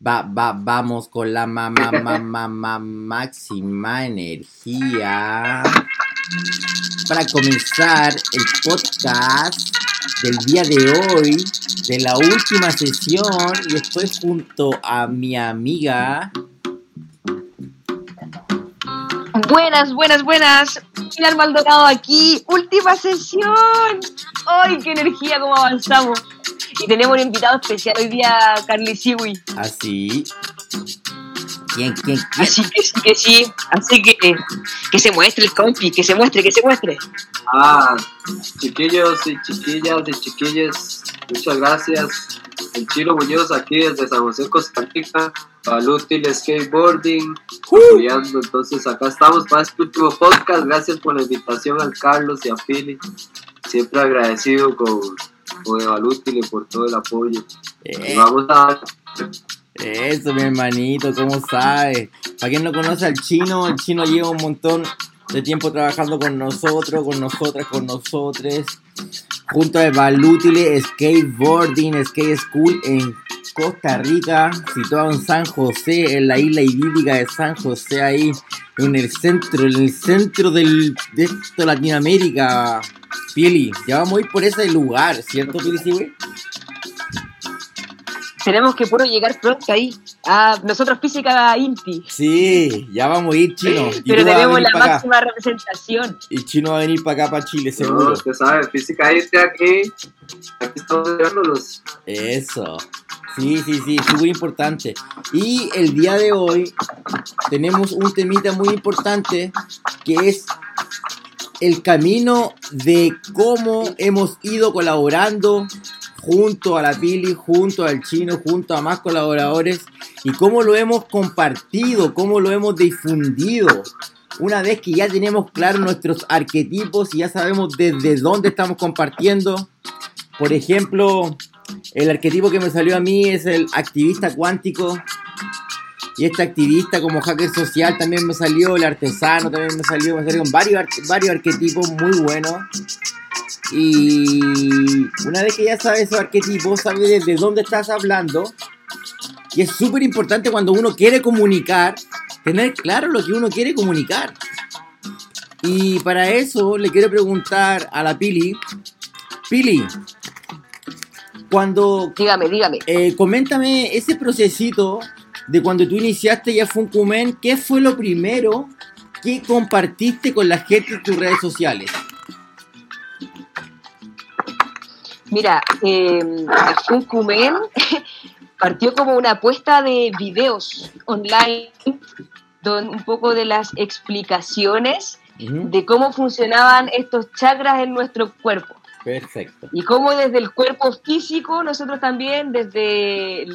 Va, va, vamos con la mamá, mamá, máxima energía para comenzar el podcast del día de hoy, de la última sesión, y estoy junto a mi amiga. Buenas, buenas, buenas. Final Maldonado aquí, última sesión. ¡Ay, qué energía, cómo avanzamos! Y tenemos un invitado especial hoy día, Carly Siwi. Así. ¿Quién, quién, quién? Así que sí, que sí. Así que que se muestre el compi, que se muestre, que se muestre. Ah, chiquillos y chiquillas y chiquillos, muchas gracias. El Chilo Muñoz aquí desde San José, Costa Rica, para el útil skateboarding, apoyando. Entonces acá estamos para este último podcast. Gracias por la invitación al Carlos y a Philly. Siempre agradecido con, y por todo el apoyo. Eh, vamos a Eso, mi hermanito, ¿cómo sabes? Para quien no conoce al chino, el chino lleva un montón de tiempo trabajando con nosotros, con nosotras, con nosotres, junto a Valútile Skateboarding Skate School en Costa Rica, situado en San José, en la isla idílica de San José, ahí en el centro, en el centro del, de esto, Latinoamérica. Pili, ya vamos a ir por ese lugar, ¿cierto, Pili? Sí, güey? Tenemos que puro llegar pronto ahí. A nosotros Física Inti. Sí, ya vamos a ir, chino. Y Pero tenemos la acá. máxima representación. Y Chino va a venir para acá, para Chile, No, seguro. usted sabe, física este aquí. Aquí estamos mirándolos. Eso. Sí, sí, sí, súper importante. Y el día de hoy tenemos un temita muy importante que es el camino de cómo hemos ido colaborando junto a la Pili, junto al Chino, junto a más colaboradores y cómo lo hemos compartido, cómo lo hemos difundido. Una vez que ya tenemos claros nuestros arquetipos y ya sabemos desde dónde estamos compartiendo. Por ejemplo, el arquetipo que me salió a mí es el activista cuántico. Y este activista como hacker social también me salió, el artesano también me salió, me salieron varios, ar- varios arquetipos muy buenos. Y una vez que ya sabes esos arquetipos, sabes desde dónde estás hablando. Y es súper importante cuando uno quiere comunicar, tener claro lo que uno quiere comunicar. Y para eso le quiero preguntar a la Pili, Pili, cuando Dígame, dígame. eh, coméntame ese procesito de cuando tú iniciaste ya Funkumen, ¿qué fue lo primero que compartiste con la gente en tus redes sociales? Mira, eh, Funkumen partió como una apuesta de videos online, don un poco de las explicaciones de cómo funcionaban estos chakras en nuestro cuerpo. Perfecto. Y cómo desde el cuerpo físico, nosotros también, desde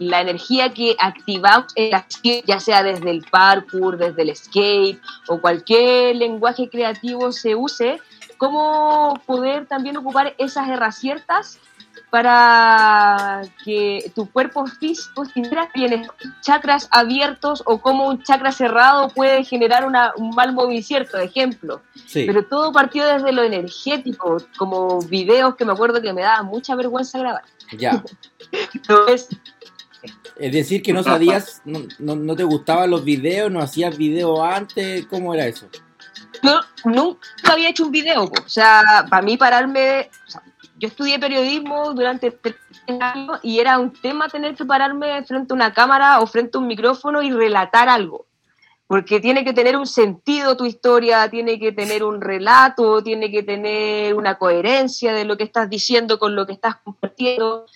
la energía que activamos, en la- ya sea desde el parkour, desde el skate o cualquier lenguaje creativo se use, cómo poder también ocupar esas herramientas para que tu cuerpo físico tienes chakras abiertos o cómo un chakra cerrado puede generar una- un mal movimiento, ejemplo. Sí. Pero todo partió desde lo energético, como videos que me acuerdo que me daba mucha vergüenza grabar. Ya. Entonces, Es decir, que no sabías, no, no, no te gustaban los videos, no hacías videos antes, ¿cómo era eso? yo nunca había hecho un video, o sea, para mí pararme, yo estudié periodismo durante tres años y era un tema tener que pararme frente a una cámara o frente a un micrófono y relatar algo. Porque tiene que tener un sentido tu historia, tiene que tener un relato, tiene que tener una coherencia de lo que estás diciendo con lo que estás compartiendo.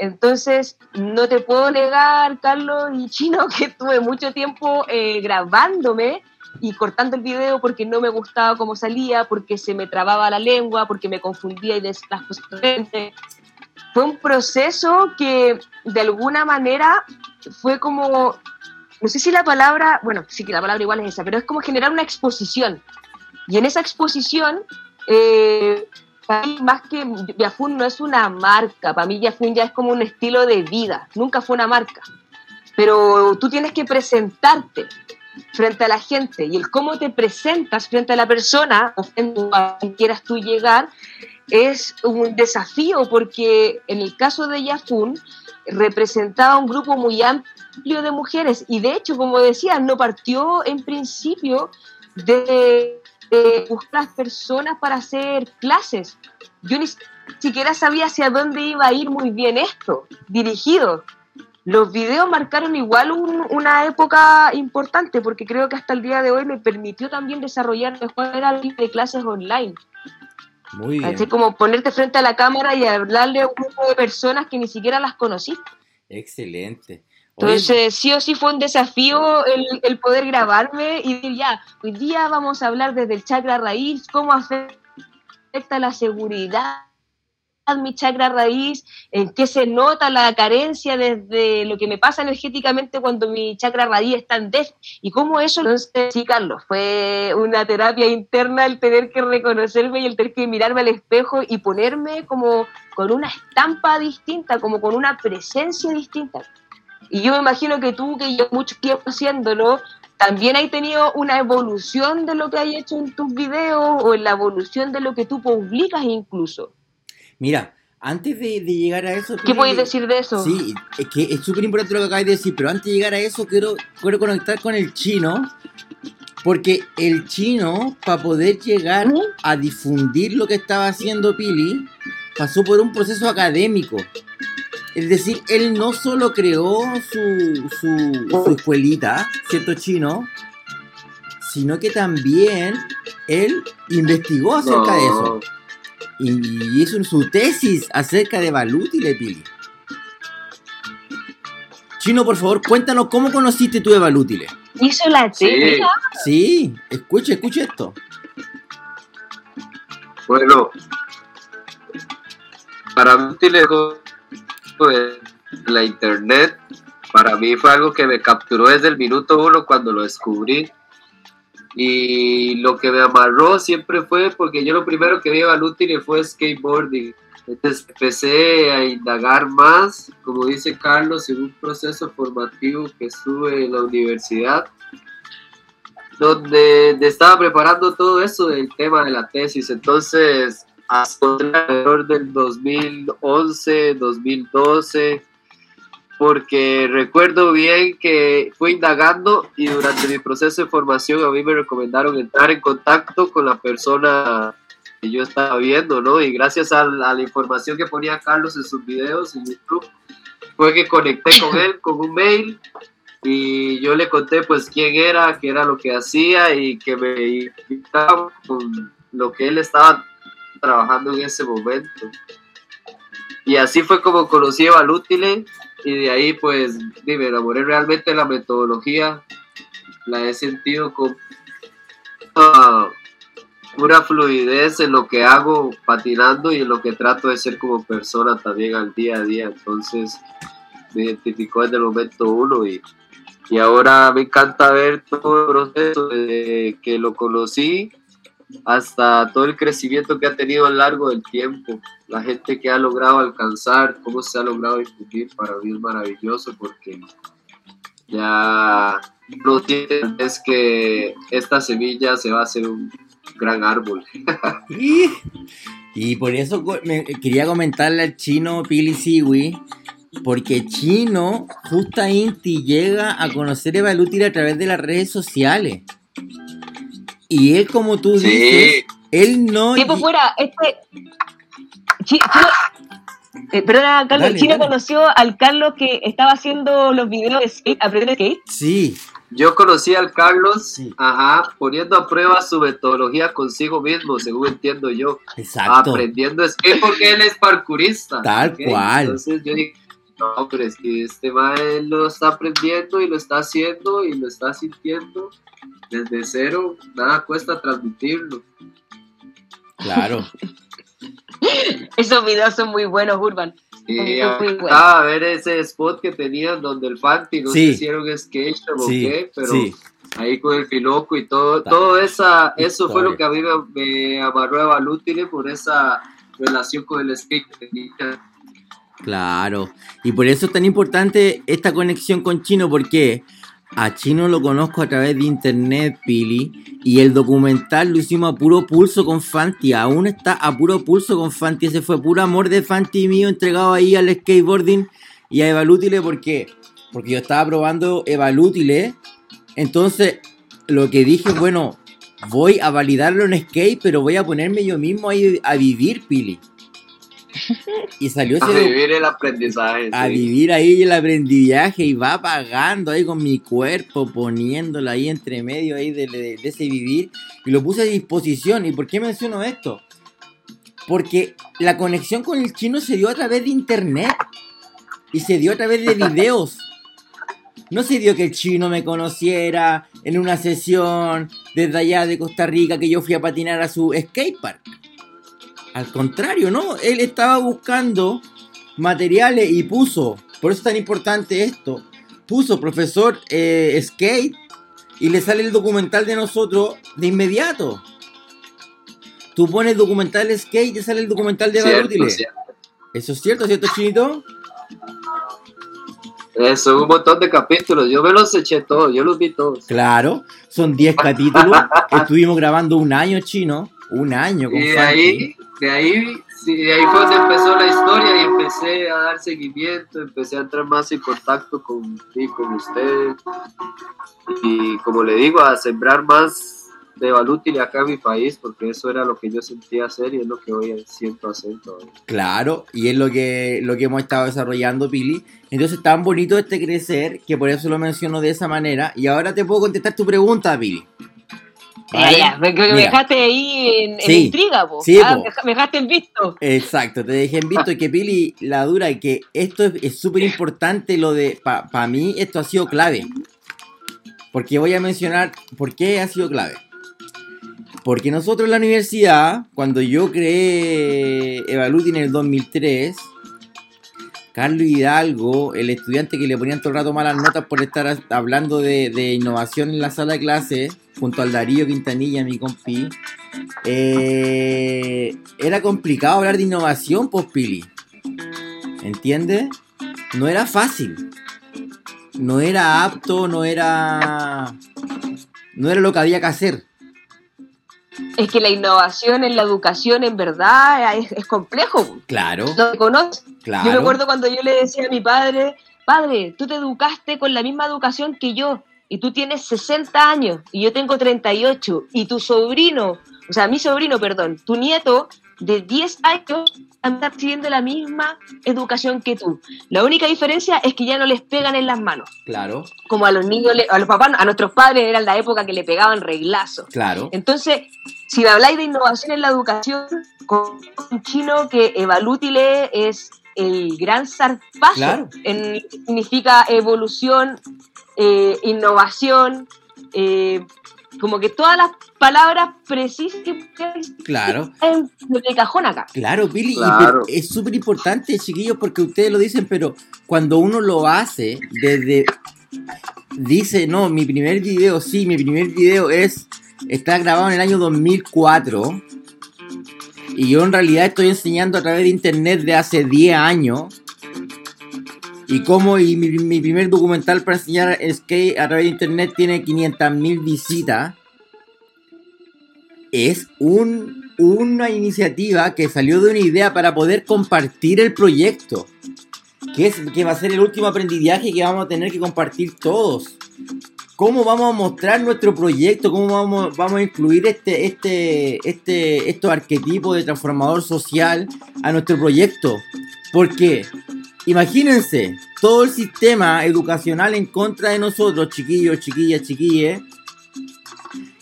Entonces, no te puedo negar, Carlos y Chino, que tuve mucho tiempo eh, grabándome y cortando el video porque no me gustaba cómo salía, porque se me trababa la lengua, porque me confundía y las cosas diferentes. Fue un proceso que de alguna manera fue como, no sé si la palabra, bueno, sí que la palabra igual es esa, pero es como generar una exposición. Y en esa exposición, eh, para mí, más que Yafun no es una marca, para mí Yafun ya es como un estilo de vida, nunca fue una marca. Pero tú tienes que presentarte frente a la gente. Y el cómo te presentas frente a la persona o frente a quien quieras tú llegar es un desafío porque en el caso de Yafun representaba un grupo muy amplio de mujeres. Y de hecho, como decía, no partió en principio de, de buscar las personas para hacer clases. Yo ni siquiera sabía hacia dónde iba a ir muy bien esto, dirigido. Los videos marcaron igual un- una época importante porque creo que hasta el día de hoy me permitió también desarrollar mejor la de clases online. Muy bien. ¿cachai? Como ponerte frente a la cámara y hablarle a un grupo de personas que ni siquiera las conociste. Excelente. Entonces, sí o sí fue un desafío el, poder grabarme y decir, ya, hoy día vamos a hablar desde el chakra raíz, cómo afecta la seguridad mi chakra raíz, en qué se nota la carencia desde lo que me pasa energéticamente cuando mi chakra raíz está en déficit y cómo eso, entonces, sí, Carlos, fue una terapia interna el tener que reconocerme y el tener que mirarme al espejo y ponerme como con una estampa distinta, como con una presencia distinta. Y yo me imagino que tú, que llevas mucho tiempo haciéndolo, también has tenido una evolución de lo que has hecho en tus videos o en la evolución de lo que tú publicas incluso. Mira, antes de, de llegar a eso... ¿Qué podéis decir de eso? Sí, es que es súper importante lo que acabas de decir, pero antes de llegar a eso quiero, quiero conectar con el chino, porque el chino, para poder llegar ¿Mm? a difundir lo que estaba haciendo Pili, pasó por un proceso académico. Es decir, él no solo creó su, su, su escuelita, ¿cierto chino? Sino que también él investigó acerca de eso. Y y hizo su tesis acerca de Balútile, Pili. Chino, por favor, cuéntanos cómo conociste tú de Balútile. Hizo la tesis. Sí, escucha, escucha esto. Bueno, para mí utilizó la internet, para mí fue algo que me capturó desde el minuto uno cuando lo descubrí. Y lo que me amarró siempre fue porque yo lo primero que vi al útil fue skateboarding. Entonces empecé a indagar más, como dice Carlos, en un proceso formativo que estuve en la universidad, donde estaba preparando todo eso del tema de la tesis. Entonces, hasta alrededor del 2011, 2012, porque recuerdo bien que fui indagando y durante mi proceso de formación a mí me recomendaron entrar en contacto con la persona que yo estaba viendo, ¿no? Y gracias a la, a la información que ponía Carlos en sus videos en YouTube, fue que conecté con él con un mail y yo le conté pues quién era, qué era lo que hacía y que me invitaba con lo que él estaba trabajando en ese momento. Y así fue como conocí a Valútile y de ahí pues me enamoré realmente de la metodología, la he sentido con ah, pura fluidez en lo que hago patinando y en lo que trato de ser como persona también al día a día. Entonces me identificó desde el momento uno y, y ahora me encanta ver todo el proceso desde que lo conocí hasta todo el crecimiento que ha tenido a lo largo del tiempo, la gente que ha logrado alcanzar, cómo se ha logrado discutir, para mí es maravilloso porque ya no es que esta semilla se va a hacer un gran árbol. Y, y por eso me, quería comentarle al chino Pili Siwi, porque chino, justa Inti, llega a conocer a Balútile a través de las redes sociales. Y él, como tú Sí. dices, él no. Tiempo fuera, este. Chino, eh, perdona, Carlos, Dale, Chino dale. conoció al Carlos que estaba haciendo los videos de skate, aprender skate. Sí, Yo conocí al Carlos, Sí. ajá, poniendo a prueba su metodología consigo mismo, según entiendo yo. exacto. aprendiendo skate porque él es parkourista. Tal ¿ok? cual. Entonces yo dije, no, pero es que este man lo está aprendiendo y lo está haciendo y lo está sintiendo desde cero, nada cuesta transmitirlo. Claro. Esos videos son muy buenos, Urban. Y Muy acá a ver ese spot que tenían donde el Fanti, no Sí. un skate o Sí, qué, pero sí. ahí con el filoco y todo, todo esa, eso fue historia. lo que a mí me, me amarró a Balútile por esa relación con el skate que tenía. Claro. Y por eso es tan importante esta conexión con Chino, porque a Chino lo conozco a través de internet, Pili, y el documental lo hicimos a puro pulso con Fanti. Aún está a puro pulso con Fanti. Ese fue puro amor de Fanti mío entregado ahí al skateboarding. y a Evalútile porque porque yo estaba probando Evalútile, entonces lo que dije, bueno, voy a validarlo en Skate, pero voy a ponerme yo mismo ahí a vivir, Pili. Y salió ese A vivir el aprendizaje. a sí. vivir ahí el aprendizaje y va pagando ahí con mi cuerpo, poniéndolo ahí entre medio ahí de, de- de ese vivir y lo puse a disposición. ¿Y por qué menciono esto? Porque la conexión con el chino se dio a través de internet y se dio a través de videos. No se dio que el chino me conociera en una sesión desde allá de Costa Rica que yo fui a patinar a su skatepark. Al contrario, ¿no? Él estaba buscando materiales y puso, por eso es tan importante esto, puso profesor eh, skate y le sale el documental de nosotros de inmediato. Tú pones documental skate y te sale el documental de cierto. ¿Eso es cierto, cierto, Chinito? Eso, un montón de capítulos. Yo me los eché todos, yo los vi todos. Claro, son 10 capítulos. Estuvimos grabando un año chino, un año con Y de Funky. ahí, de ahí, sí, de ahí fue donde empezó la historia y empecé a dar seguimiento, empecé a entrar más en contacto con, sí, con ustedes. Y como le digo, a sembrar más de Valútil acá en mi país, porque eso era lo que yo sentía hacer y es lo que hoy siento hacer todavía. Claro, y es lo que, lo que hemos estado desarrollando, Pili. Entonces, tan bonito este crecer que por eso lo menciono de esa manera. Y ahora te puedo contestar tu pregunta, Pili. Ya, me, dejaste ahí en, intriga, po. Sí, Ah, po. me deja- me dejaste en visto. Exacto, te dejé en visto que Pili, la dura, y que esto es- es súper importante, lo de, para mí esto ha sido clave. Porque voy a mencionar por qué ha sido clave. Porque nosotros en la universidad, cuando yo creé Evaluti en el 2003, Carlos Hidalgo, el estudiante que le ponían todo el rato malas notas por estar hablando de, de innovación en la sala de clase, junto al Darío Quintanilla, mi compi, eh, era complicado hablar de innovación, pues Pili. ¿Entiendes? No era fácil. No era apto, no era. No era lo que había que hacer. Es que la innovación en la educación, en verdad, es, es complejo. Claro, No se conoce. claro. Yo me acuerdo cuando yo le decía a mi padre, padre, tú te educaste con la misma educación que yo, y tú tienes 60 años, y yo tengo 38, y tu sobrino, o sea, mi sobrino, perdón, tu nieto de 10 años anda recibiendo la misma educación que tú. La única diferencia es que ya no les pegan en las manos, Claro, como a los niños, a los papás, a nuestros padres era la época que le pegaban reglazos. claro. Entonces, si me habláis de innovación en la educación, con un chino que Evalútile es el gran zarpazo Claro. en significa evolución, eh, innovación, eh, como que todas las palabras precisas que Claro. en de cajón acá. Claro, Billy, y Claro. es súper importante, chiquillos, porque ustedes lo dicen, pero cuando uno lo hace desde... Dice, no, mi primer video, sí, mi primer video es... Está grabado en el año 2004. Y yo en realidad estoy enseñando a través de internet de hace 10 años. Y como y mi, mi primer documental para enseñar skate a través de internet tiene 500.000 visitas. Es un, una iniciativa que salió de una idea para poder compartir el proyecto. Que, es, que va a ser el último aprendizaje que vamos a tener que compartir todos. ¿Cómo vamos a mostrar nuestro proyecto? ¿Cómo vamos, vamos a incluir este, este, este, estos arquetipos de transformador social a nuestro proyecto? Porque, imagínense, todo el sistema educacional en contra de nosotros, chiquillos, chiquillas, chiquilles.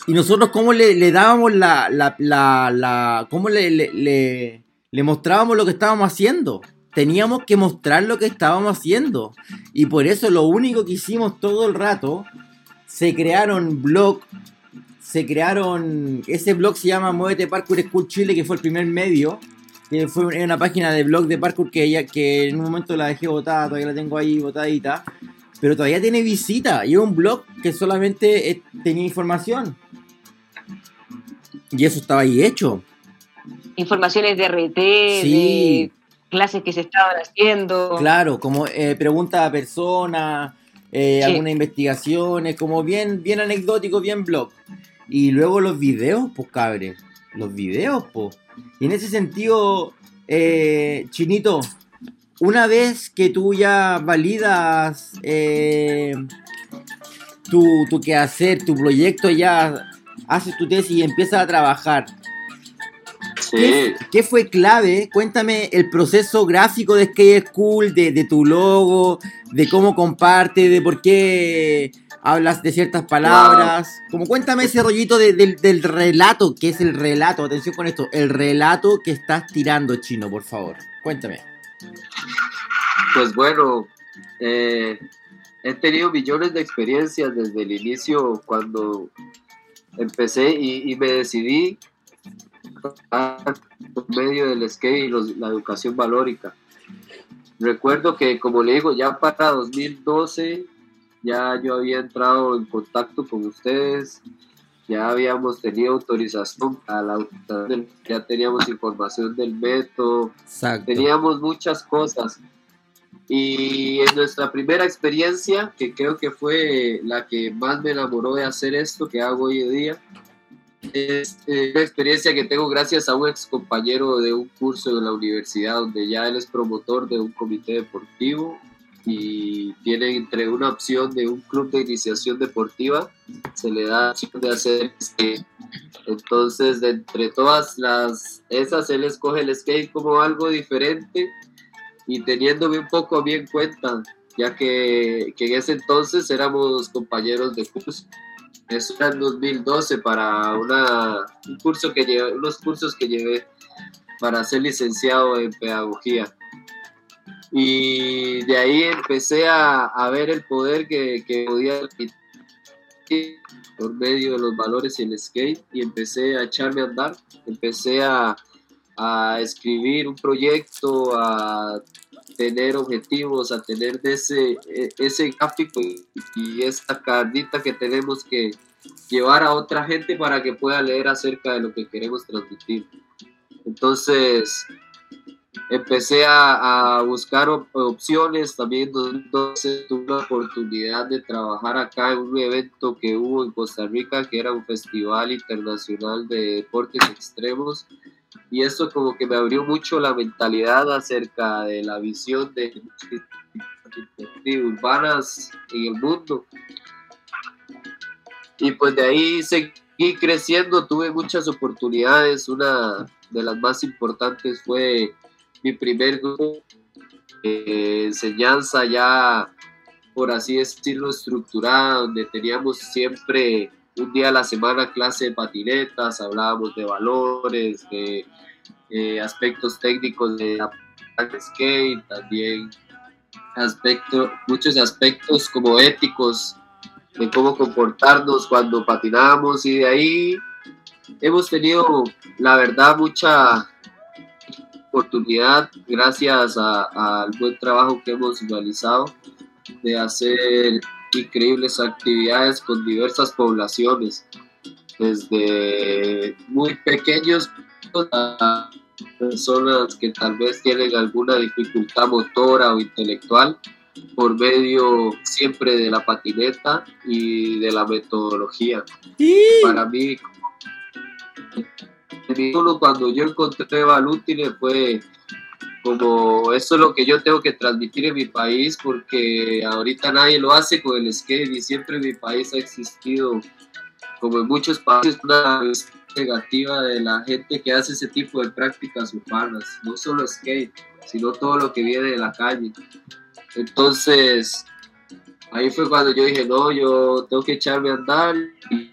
Y nosotros cómo le, le dábamos la, la, la, cómo le, le, mostrábamos lo que estábamos haciendo. Teníamos que mostrar lo que estábamos haciendo. Y por eso lo único que hicimos todo el rato, se crearon blog, se crearon, ese blog se llama Muévete Parkour School Chile, que fue el primer medio, que fue una página de blog de parkour que, ella, que en un momento la dejé botada, todavía la tengo ahí botadita, pero todavía tiene visita, y es un blog que solamente eh, tenía información. Y eso estaba ahí hecho. Informaciones de RT, Sí. de clases que se estaban haciendo. Claro, como eh, pregunta a personas, eh, Sí. algunas investigaciones, como bien, bien anecdótico, bien blog. Y luego los videos, pues cabre. Los videos, pues. Y en ese sentido, eh, Chinito, una vez que tú ya validas eh, tu, tu quehacer, tu proyecto, ya haces tu tesis y empiezas a trabajar. ¿Qué, qué fue clave? Cuéntame el proceso gráfico de Skate School, de, de tu logo, de cómo comparte, de por qué hablas de ciertas palabras. Como cuéntame ese rollito de- del- del relato, que es el relato, atención con esto, el relato que estás tirando, chino, por favor. Cuéntame. Pues bueno, eh, he tenido millones de experiencias desde el inicio cuando empecé y, y me decidí por medio del skate y los- la educación valórica. Recuerdo que, como le digo, ya para 2012 ya yo había entrado en contacto con ustedes, ya habíamos tenido autorización a la ya teníamos información del método, Exacto. teníamos muchas cosas. Y en nuestra primera experiencia, que creo que fue la que más me enamoró de hacer esto que hago hoy en día, es eh, una experiencia que tengo gracias a un ex compañero de un curso de la universidad, donde ya él es promotor de un comité deportivo y tiene entre una opción de un club de iniciación deportiva, se le da la opción de hacer skate. Entonces, de entre todas las esas, él escoge el skate como algo diferente y teniéndome un poco a mí en cuenta, ya que, que en ese entonces éramos compañeros de curso. Eso era en 2012 para una, un curso que llevé, unos cursos que llevé para ser licenciado en pedagogía. Y de ahí empecé a, a ver el poder que, que podía por medio de los valores y el skate y empecé a echarme a andar, empecé a, a escribir un proyecto, a tener objetivos, a tener ese, e- ese gráfico y, y esta carnita que tenemos que llevar a otra gente para que pueda leer acerca de lo que queremos transmitir. Entonces, empecé a, a buscar op- opciones, también entonces tuve la oportunidad de trabajar acá en un evento que hubo en Costa Rica, que era un festival internacional de deportes extremos, y esto como que me abrió mucho la mentalidad acerca de la visión de, de urbanas en el mundo. Y pues de ahí seguí creciendo, tuve muchas oportunidades, una de las más importantes fue mi primer grupo de enseñanza ya, por así decirlo, estructurada, donde teníamos siempre un día a la semana clase de patinetas, hablábamos de valores, de eh, aspectos técnicos de la skate, también aspecto, muchos aspectos como éticos de cómo comportarnos cuando patinamos y de ahí hemos tenido la verdad mucha oportunidad gracias al buen trabajo que hemos realizado de hacer increíbles actividades con diversas poblaciones desde muy pequeños a personas que tal vez tienen alguna dificultad motora o intelectual por medio siempre de la patineta y de la metodología. Para mí, solo cuando yo encontré Valútile fue como eso es lo que yo tengo que transmitir en mi país porque ahorita nadie lo hace con el skate y siempre en mi país ha existido como en muchos países una negativa de la gente que hace ese tipo de prácticas urbanas, no solo skate, sino todo lo que viene de la calle. Entonces, ahí fue cuando yo dije, no, yo tengo que echarme a andar y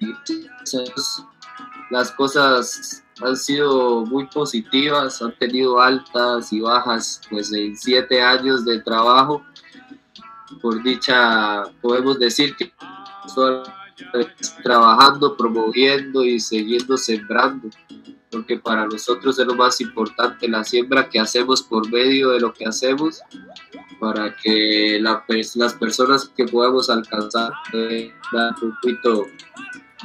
las cosas han sido muy positivas, han tenido altas y bajas, pues en siete años de trabajo, por dicha, podemos decir que trabajando, promoviendo y siguiendo sembrando, porque para nosotros es lo más importante la siembra que hacemos por medio de lo que hacemos, para que la, las personas que podamos alcanzar puedan dar un poquito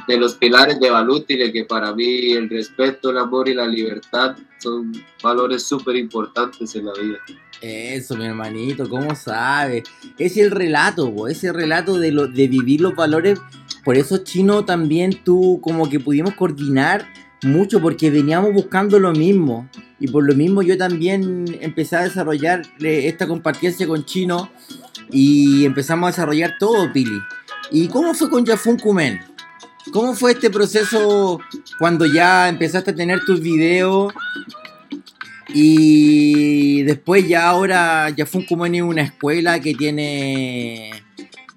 de los pilares de Valútile, que para mí el respeto, el amor y la libertad son valores súper importantes en la vida. Eso, mi hermanito, ¿cómo sabe? Es el relato, po, ese relato de, lo, de vivir los valores. Por eso, Chino, también tú como que pudimos coordinar mucho porque veníamos buscando lo mismo. Y por lo mismo yo también empecé a desarrollar eh, esta compartiencia con Chino y empezamos a desarrollar todo, Pili. ¿Y cómo fue con Jafun Kumen? ¿Cómo fue este proceso cuando ya empezaste a tener tus videos y después ya ahora Jafun Kumen es una escuela que tiene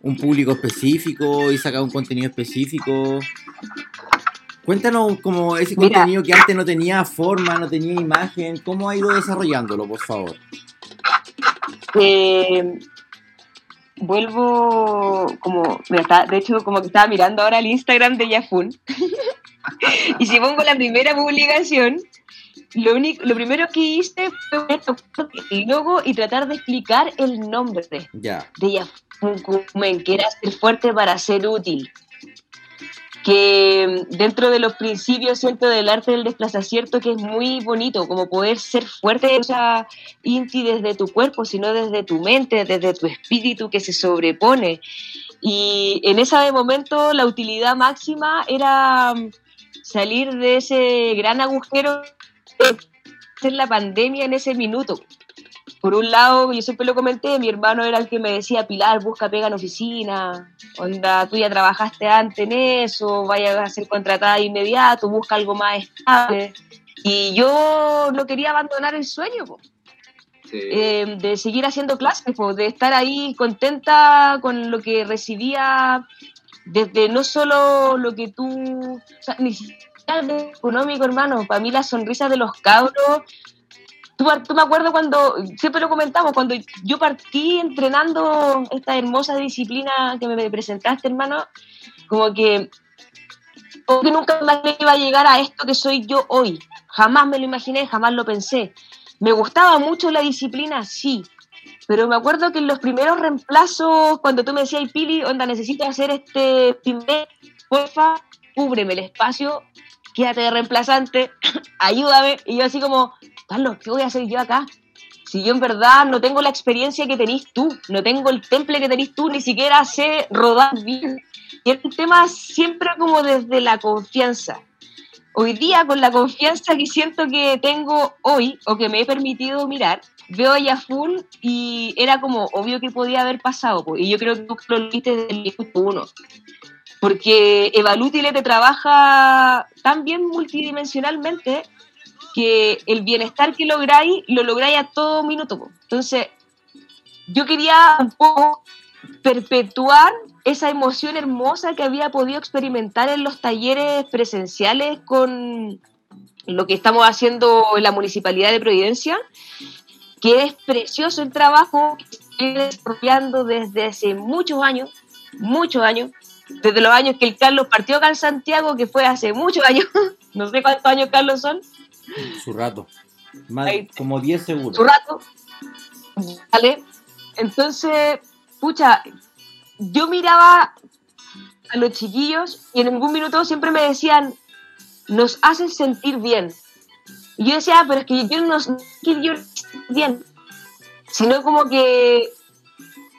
un público específico y saca un contenido específico? Cuéntanos como ese contenido que antes no tenía forma, no tenía imagen, ¿cómo ha ido desarrollándolo, por favor? Eh, vuelvo como, de hecho como que estaba mirando ahora el Instagram de Yafun. Y si pongo la primera publicación, lo, único, lo primero que hice fue tocar el logo y tratar de explicar el nombre de Yafun que era ser fuerte para ser útil que dentro de los principios siento del arte del desplazamiento que es muy bonito, como poder ser fuerte, o inti desde tu cuerpo, sino desde tu mente, desde tu espíritu que se sobrepone. Y en ese momento la utilidad máxima era salir de ese gran agujero de la pandemia en ese minuto por un lado, yo siempre lo comenté, mi hermano era el que me decía, Pilar, busca pega en oficina, onda, tú ya trabajaste antes en eso, vaya a ser contratada de inmediato, busca algo más estable. Y yo no quería abandonar el sueño, eh, de seguir haciendo clases, de estar ahí contenta con lo que recibía, desde no solo lo que tú, o sea, ni siquiera económico, hermano, para mí la sonrisa de los cabros Tú, me acuerdo cuando, siempre lo comentamos, cuando yo partí entrenando esta hermosa disciplina que me presentaste, hermano, como que, como que nunca más iba a llegar a esto que soy yo hoy. Jamás me lo imaginé, jamás lo pensé. Me gustaba mucho la disciplina, sí, pero me acuerdo que en los primeros reemplazos, cuando tú me decías, Pili, onda, necesito hacer este primer, porfa, cúbreme el espacio, quédate de reemplazante, ayúdame. Y yo así como, Carlos, ¿qué voy a hacer yo acá? Si yo en verdad no tengo la experiencia que tenés tú, no tengo el temple que tenés tú, ni siquiera sé rodar bien. Y es un tema siempre como desde la confianza. Hoy día, con la confianza que siento que tengo hoy, o que me he permitido mirar, veo a full y era como obvio que podía haber pasado. Y yo creo que tú lo viste desde el minuto uno. Porque Evalútile te trabaja tan bien multidimensionalmente que el bienestar que lográis, lo lográis a todo minuto. Entonces, yo quería un poco perpetuar esa emoción hermosa que había podido experimentar en los talleres presenciales con lo que estamos haciendo en la Municipalidad de Providencia, que es precioso el trabajo que estoy desarrollando desde hace muchos años, muchos años, desde los años que el Carlos partió acá en Santiago, que fue hace muchos años, no sé cuántos años Carlos son, su rato. Más, como 10 segundos. Su rato. Vale. Entonces, pucha, yo miraba a los chiquillos y en algún minuto siempre me decían, nos hacen sentir bien. Y yo decía, ah, pero es que yo no yo bien, sino como que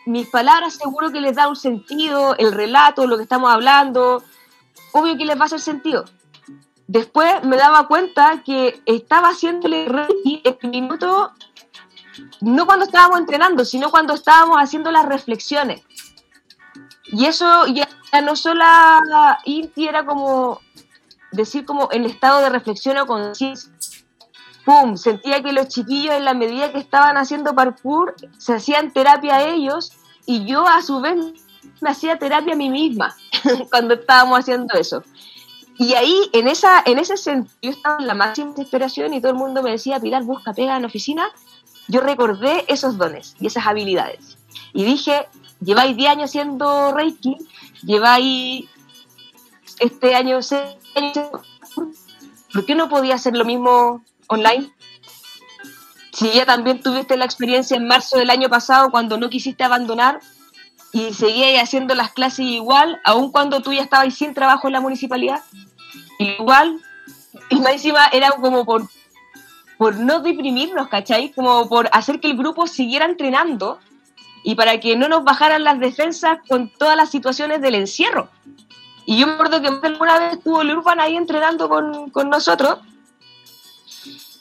mis palabras seguro que les da un sentido, el relato, lo que estamos hablando, obvio que les va a hacer sentido después me daba cuenta que estaba haciéndole reiki el minuto, no cuando estábamos entrenando, sino cuando estábamos haciendo las reflexiones. Y eso ya, no solo Inti era como decir como el estado de reflexión o conciencia. ¡Pum! Sentía que los chiquillos en la medida que estaban haciendo parkour se hacían terapia a ellos y yo a su vez me hacía terapia a mí misma cuando estábamos haciendo eso. Y ahí, en, esa, en ese sentido, yo estaba en la máxima desesperación y todo el mundo me decía, Pilar, busca pega en oficina. Yo recordé esos dones y esas habilidades. Y dije, lleváis 10 años haciendo Reiki, lleváis este año 6 años, ¿por qué no podía hacer lo mismo online? Si ya también tuviste la experiencia en marzo del año pasado cuando no quisiste abandonar y seguías haciendo las clases igual, aun cuando tú ya estabas sin trabajo en la municipalidad, igual, y más encima era como por, por no deprimirnos, ¿cachai? Como por hacer que el grupo siguiera entrenando y para que no nos bajaran las defensas con todas las situaciones del encierro. Y yo me acuerdo que alguna vez estuvo el Urban ahí entrenando con, con nosotros.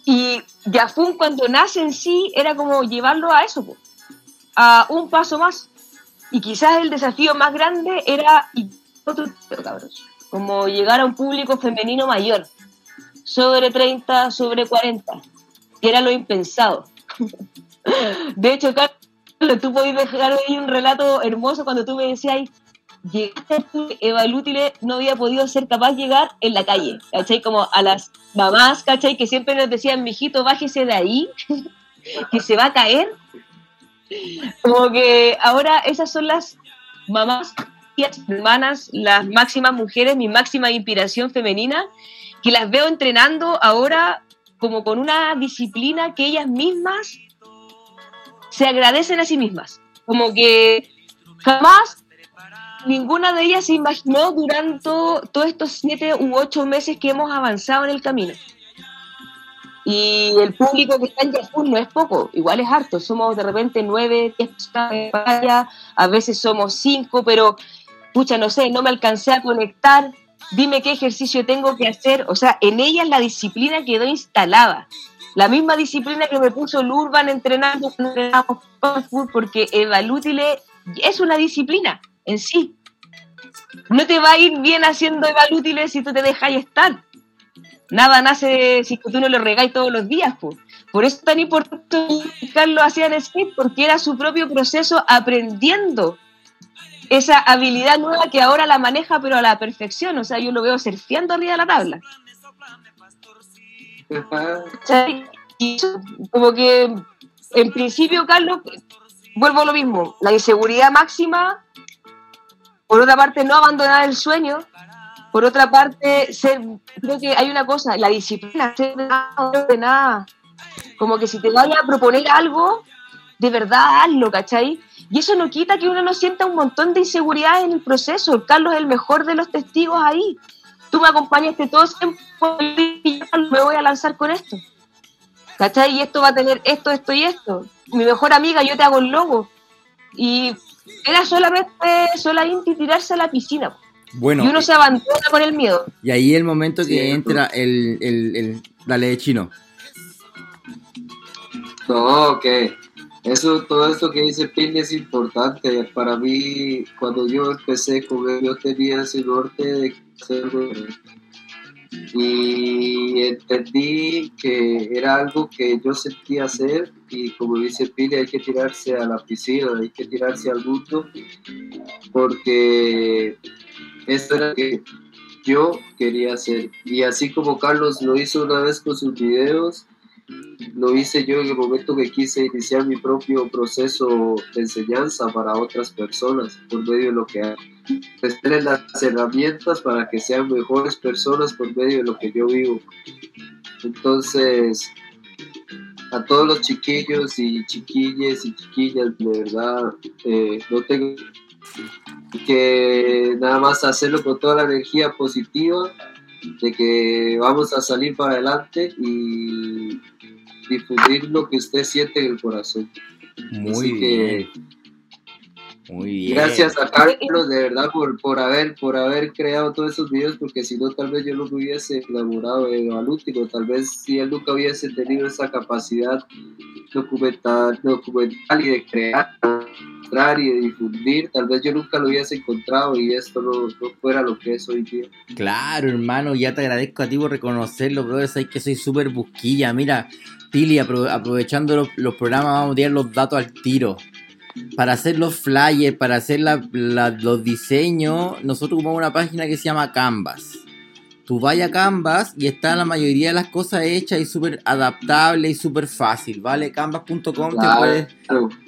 Y Yafun cuando nace en sí era como llevarlo a eso, a un paso más. Y quizás el desafío más grande era y otro cabros, como llegar a un público femenino mayor, sobre 30, sobre 40, que era lo impensado. De hecho, Carlos, tú podías dejar ahí un relato hermoso cuando tú me decías, Eva Lútile no había podido ser capaz de llegar en la calle, ¿cachai? Como a las mamás, ¿cachai? Que siempre nos decían, mijito, bájese de ahí, que se va a caer. Como que ahora esas son las mamás, hermanas, las máximas mujeres, mi máxima inspiración femenina, que las veo entrenando ahora como con una disciplina que ellas mismas se agradecen a sí mismas. Como que jamás ninguna de ellas se imaginó durante todos estos siete u ocho meses que hemos avanzado en el camino. Y el público que está en Yahoo no es poco, igual es harto. Somos de repente nueve, diez personas a veces somos cinco, pero pucha, no sé, no me alcancé a conectar. Dime qué ejercicio tengo que hacer. O sea, en ellas la disciplina quedó instalada. La misma disciplina que me puso el Urban entrenando porque Evalútile es una disciplina en sí. No te va a ir bien haciendo Evalútile si tú te dejas estar. Nada nace si tú no lo regáis todos los días. Pues. Por eso es tan importante Carlos hacía en skate, porque era su propio proceso aprendiendo esa habilidad nueva que ahora la maneja, pero a la perfección. O sea, yo lo veo surfeando arriba de la tabla. como que en principio, Carlos, vuelvo a lo mismo, la inseguridad máxima, por otra parte, no abandonar el sueño, por otra parte, ser, creo que hay una cosa, la disciplina, ser nada, como que si te vaya a proponer algo, de verdad hazlo, ¿cachai? Y eso no quita que uno no sienta un montón de inseguridad en el proceso. Carlos es el mejor de los testigos ahí. Tú me acompañaste todo tiempo y me voy a lanzar con esto. ¿Cachai? Y esto va a tener esto, esto y esto. Mi mejor amiga, yo te hago el logo. Y era solamente, solamente tirarse a la piscina. Bueno, y uno se abandona con el miedo. Y ahí el momento que entra el, el, el, Dale de chino. No, que eso, todo esto que dice Pin es importante. Para mí, cuando yo empecé con él, yo tenía ese norte de ser y entendí que era algo que yo sentía hacer y como dice Pili hay que tirarse a la piscina, hay que tirarse al mundo porque esto era lo que yo quería hacer y así como Carlos lo hizo una vez con sus videos lo hice yo en el momento que quise iniciar mi propio proceso de enseñanza para otras personas por medio de lo que hago. Tener las herramientas para que sean mejores personas por medio de lo que yo vivo. Entonces, a todos los chiquillos y chiquillas y chiquillas, de verdad, eh, no tengo que nada más hacerlo con toda la energía positiva de que vamos a salir para adelante y difundir lo que usted siente en el corazón. Muy bien. Muy bien. Gracias a Carlos, de verdad, por, por, haber, por haber creado todos esos videos, porque si no, tal vez yo no me hubiese enamorado de Valútilo, tal vez si él nunca hubiese tenido esa capacidad documental, documental y de crear y de difundir, tal vez yo nunca lo hubiese encontrado y esto no, fuera lo que es hoy día. Claro, hermano, ya te agradezco a ti por reconocerlo, bro, sabes que soy súper busquilla, mira, Pili, aprovechando los, programas, vamos a tirar los datos al tiro. Para hacer los flyers, para hacer los diseños, nosotros ocupamos una página que se llama Canvas. Tú vayas a Canvas y está la mayoría de las cosas hechas y súper adaptable y súper fácil, ¿vale? Canvas.com puedes,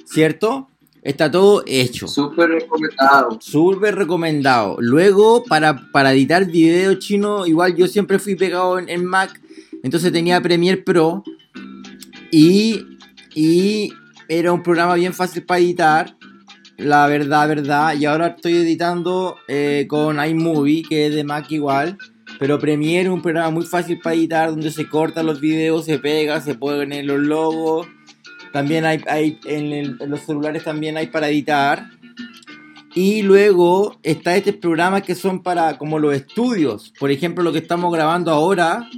¿cierto? Está todo hecho. Súper recomendado. Súper recomendado. Luego, para, para editar video chino, igual yo siempre fui pegado en, en Mac, entonces tenía Premiere Pro y, y era un programa bien fácil para editar. La verdad, verdad. Y ahora estoy editando eh, con iMovie, que es de Mac igual. Pero Premiere es un programa muy fácil para editar, donde se cortan los videos, se pega, se ponen los logos. También hay, hay en, los celulares también hay para editar. Y luego está este programa que son para como los estudios. Por ejemplo, lo que estamos grabando ahora,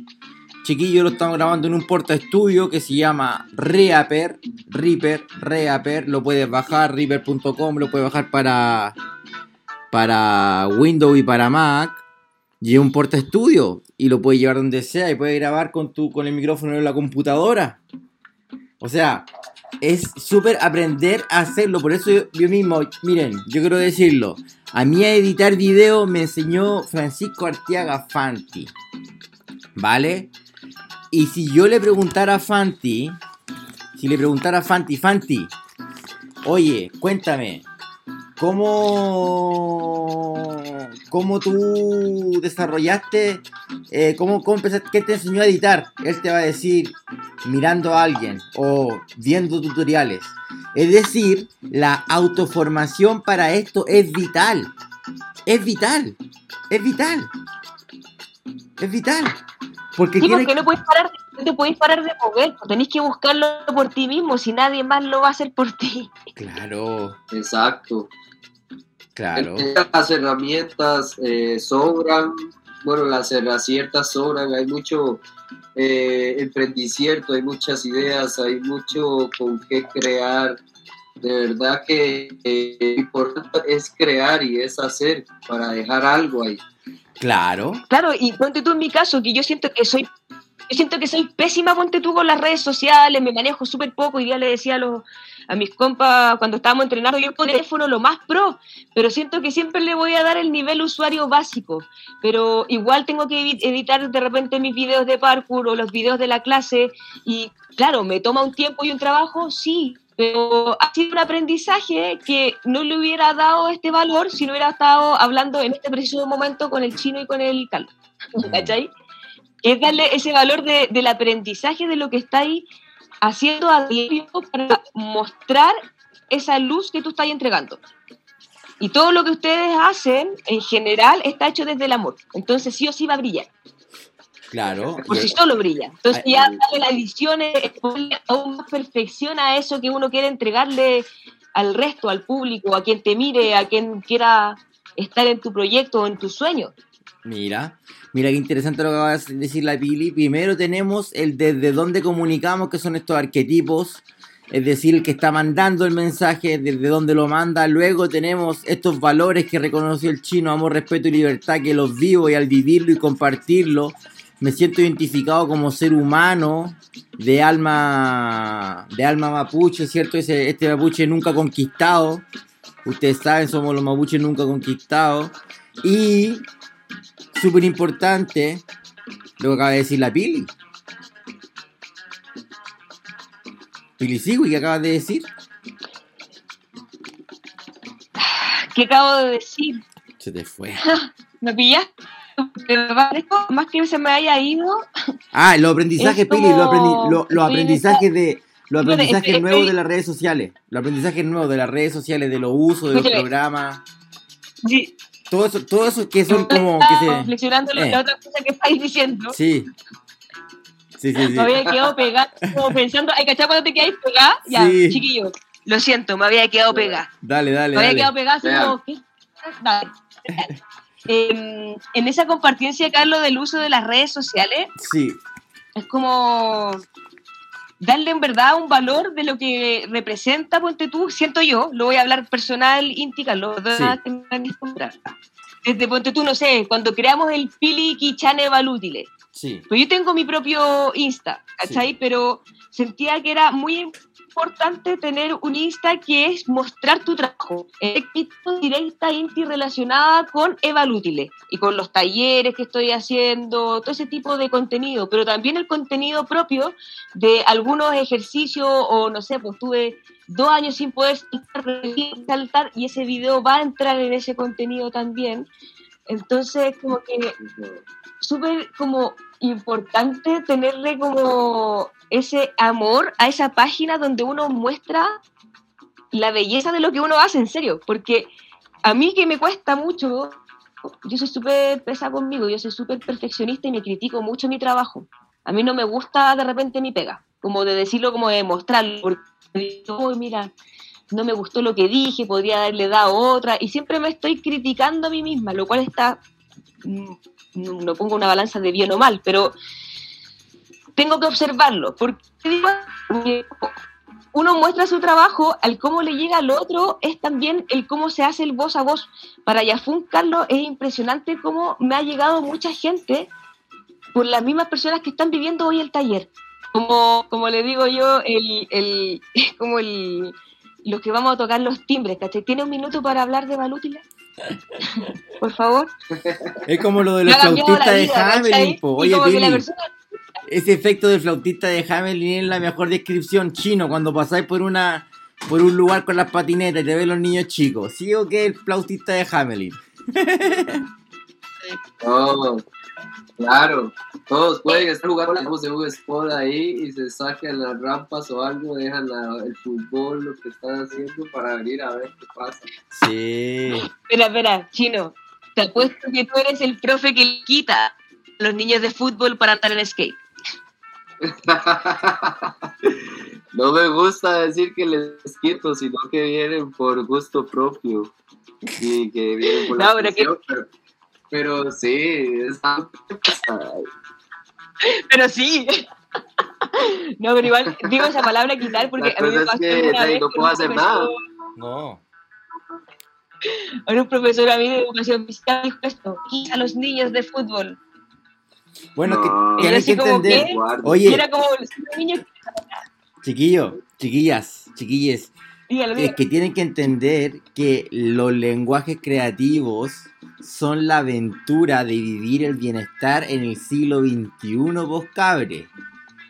chiquillos, lo estamos grabando en un porta estudio que se llama Reaper, Reaper, Reaper. Lo puedes bajar, reaper.com, lo puedes bajar para, para Windows y para Mac. Y es un porta estudio y lo puedes llevar donde sea y puedes grabar con, tu, con el micrófono en la computadora. O sea, es súper aprender a hacerlo. Por eso yo, yo, mismo, miren, yo quiero decirlo. A mí a editar video me enseñó Francisco Artiaga Fanti. ¿Vale? Y si yo le preguntara a Fanti, si le preguntara a Fanti, Fanti, oye, cuéntame, ¿cómo, cómo tú desarrollaste, eh, cómo, cómo empezaste, qué te enseñó a editar? Él te va a decir, mirando a alguien o viendo tutoriales. Es decir, la autoformación para esto es vital. Es vital. Es vital. Es vital. Porque, Sí, porque no puedes parar, no te puedes parar de mover, tenés que buscarlo por ti mismo, si nadie más lo va a hacer por ti. Claro, Exacto. claro. Las herramientas eh, sobran, bueno, las herramientas sobran, hay mucho eh, emprendicierto, hay muchas ideas, hay mucho con qué crear. De verdad que eh, lo importante es crear y es hacer para dejar algo ahí. Claro. Claro, y ponte tú en mi caso, que yo siento que soy, yo siento que soy pésima, ponte tú con las redes sociales, me manejo súper poco, y ya le decía a los a mis compas cuando estábamos entrenando, yo con teléfono lo más pro, pero siento que siempre le voy a dar el nivel usuario básico, pero igual tengo que editar de repente mis videos de parkour o los videos de la clase, y claro, me toma un tiempo y un trabajo, sí, pero ha sido un aprendizaje que no le hubiera dado este valor si no hubiera estado hablando en este preciso momento con el chino y con el Carlos. ¿Cachai? Es darle ese valor de- del aprendizaje de lo que está ahí haciendo a diario para mostrar esa luz que tú estás entregando. Y todo lo que ustedes hacen, en general, está hecho desde el amor. Entonces sí o sí va a brillar. Claro. Por sí solo brilla. Entonces Ay, ya darle la ponerle aún más perfección a eso que uno quiere entregarle al resto, al público, a quien te mire, a quien quiera estar en tu proyecto o en tu sueño. Mira, mira qué interesante lo que acaba de decir la Pili. Primero tenemos el desde dónde comunicamos, que son estos arquetipos, es decir, el que está mandando el mensaje, desde dónde lo manda. Luego tenemos estos valores que reconoció el chino, amor, respeto y libertad, que los vivo y al vivirlo y compartirlo, me siento identificado como ser humano de alma, de alma mapuche, ¿cierto? Ese, este mapuche nunca conquistado. Ustedes saben, somos los mapuches nunca conquistados. Y súper importante lo que acaba de decir la Pili. Pili Sigui, ¿qué acabas de decir? ¿Qué acabo de decir? Se te fue. ¿Me pillaste? Más que se me haya ido, Ah, los aprendizajes, Es Pili, los, aprendi- como- lo- aprendizajes de. Los aprendizajes estoy- nuevos de las redes sociales. Los aprendizajes nuevos de las redes sociales, de los usos, de los programas. sí, Todo eso, todo eso que son como. Que se, reflexionando eh. la otra cosa que estáis diciendo. sí. Sí, sí, sí. Me había quedado pegada, como pensando, ay, ¿cachai cuando te quedáis pegada? Ya, Sí. chiquillo, lo siento, me había quedado pegada. Dale, dale, Me había dale. quedado pegada así como, ¿qué? Dale. Em, en esa compartiencia, Carlos, del uso de las redes sociales, Sí, es como darle en verdad un valor de lo que representa, ponte tú, siento yo, lo voy a hablar personal, Inti, Carlos, Sí. desde ponte tú, no sé, cuando creamos el Pili Kichane Valútile, sí. pues yo tengo mi propio Insta, ¿cachai? Pero sentía que era muy importante tener un Insta que es mostrar tu trabajo. Es directa, inti relacionada con Eva Lútile y con los talleres que estoy haciendo, todo ese tipo de contenido, pero también el contenido propio de algunos ejercicios o no sé, pues tuve dos años sin poder saltar y ese video va a entrar en ese contenido también. Entonces, como que súper como importante tenerle como ese amor a esa página donde uno muestra la belleza de lo que uno hace, en serio, porque a mí que me cuesta mucho, yo soy súper pesa conmigo, yo soy súper perfeccionista y me critico mucho mi trabajo. A mí no me gusta de repente mi pega, como de decirlo, como de mostrarlo, porque "Uy, mira, no me gustó lo que dije, podría haberle dado otra, y siempre me estoy criticando a mí misma, lo cual está, mm, no pongo una balanza de bien o mal, pero tengo que observarlo, porque uno muestra su trabajo, al cómo le llega al otro es también el cómo se hace el voz a voz. Para Yafun Carlos es impresionante cómo me ha llegado mucha gente por las mismas personas que están viviendo hoy el taller. Como, como le digo yo, el, el, como el, los que vamos a tocar los timbres, ¿cachai? ¿Tiene un minuto para hablar de Balútila? Por favor. Es como lo de los flautistas de Hamelin, Oye, ese efecto del flautista de Hamelin es la mejor descripción chino cuando pasáis por una por un lugar con las patinetas y te ven los niños chicos. ¿Sí o qué? El flautista de Hamelin. oh, claro. Todos pueden estar jugando de un spot ahí y se saquen las rampas o algo, dejan el fútbol, lo que están haciendo para venir a ver qué pasa. Sí. Espera, espera, chino. Te apuesto que tú eres el profe que le quita a los niños de fútbol para andar en skate. no me gusta decir que les quito, sino que vienen por gusto propio. Y que vienen por no, pero, pero, sí, es Pero sí. No, pero igual digo esa palabra quitar porque a mí me pasa que, una vez no puedo hacer nada. No. Un profesor a mí de educación física dijo esto, quita a los niños de fútbol. Bueno, que tienes que entender. Oye, era como chiquillo, chiquillas, chiquilles, es que tienen que entender que los lenguajes creativos son la aventura de vivir el bienestar en el siglo XXI, vos cabre.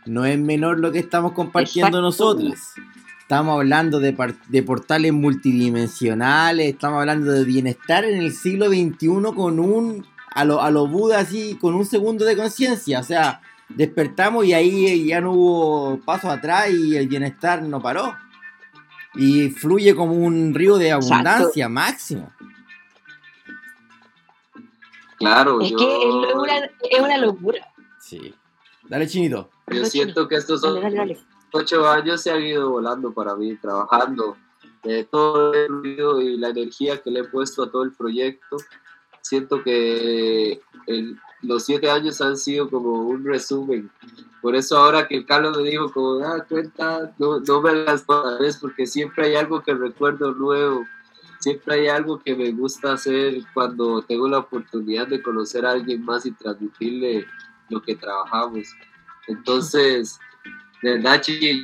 No es menor lo que estamos compartiendo nosotros. Estamos hablando de, de, portales multidimensionales, estamos hablando de bienestar en el siglo XXI con un, a lo, a lo Buda así, con un segundo de conciencia. O sea, despertamos y ahí ya no hubo paso atrás y el bienestar no paró y fluye como un río de abundancia máximo. Claro, es que es una, locura. Sí. Dale, chinito. Yo siento que estos ocho años se han ido volando para mí, trabajando. De todo el ruido y la energía que le he puesto a todo el proyecto, siento que los siete años han sido como un resumen por eso ahora que Carlos me dijo, como, da ah, cuenta, no, no me las vez porque siempre hay algo que recuerdo nuevo, siempre hay algo que me gusta hacer cuando tengo la oportunidad de conocer a alguien más y transmitirle lo que trabajamos. Entonces, de verdad, que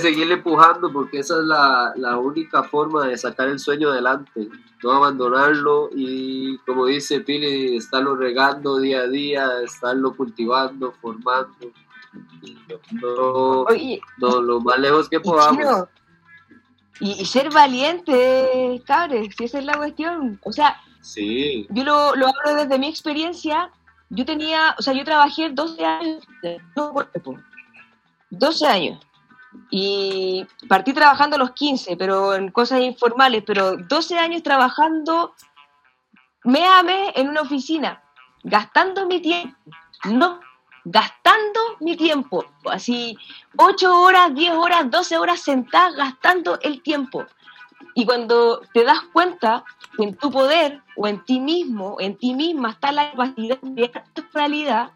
seguirle empujando porque esa es la, la, única forma de sacar el sueño adelante, no abandonarlo y como dice Pili, estarlo regando día a día, estarlo cultivando, formando, lo más lejos que podamos. Y, ser valiente, cabres, si esa es la cuestión. O sea, sí. yo lo, lo hablo desde mi experiencia. Yo tenía, o sea, yo trabajé 12 años, no, 12 años y partí trabajando a los 15, pero en cosas informales, pero 12 años trabajando me amé en una oficina, gastando mi tiempo, no, gastando mi tiempo, así 8 horas, 10 horas, 12 horas sentadas gastando el tiempo. Y cuando te das cuenta que en tu poder o en ti mismo, en ti misma está la capacidad de tu realidad,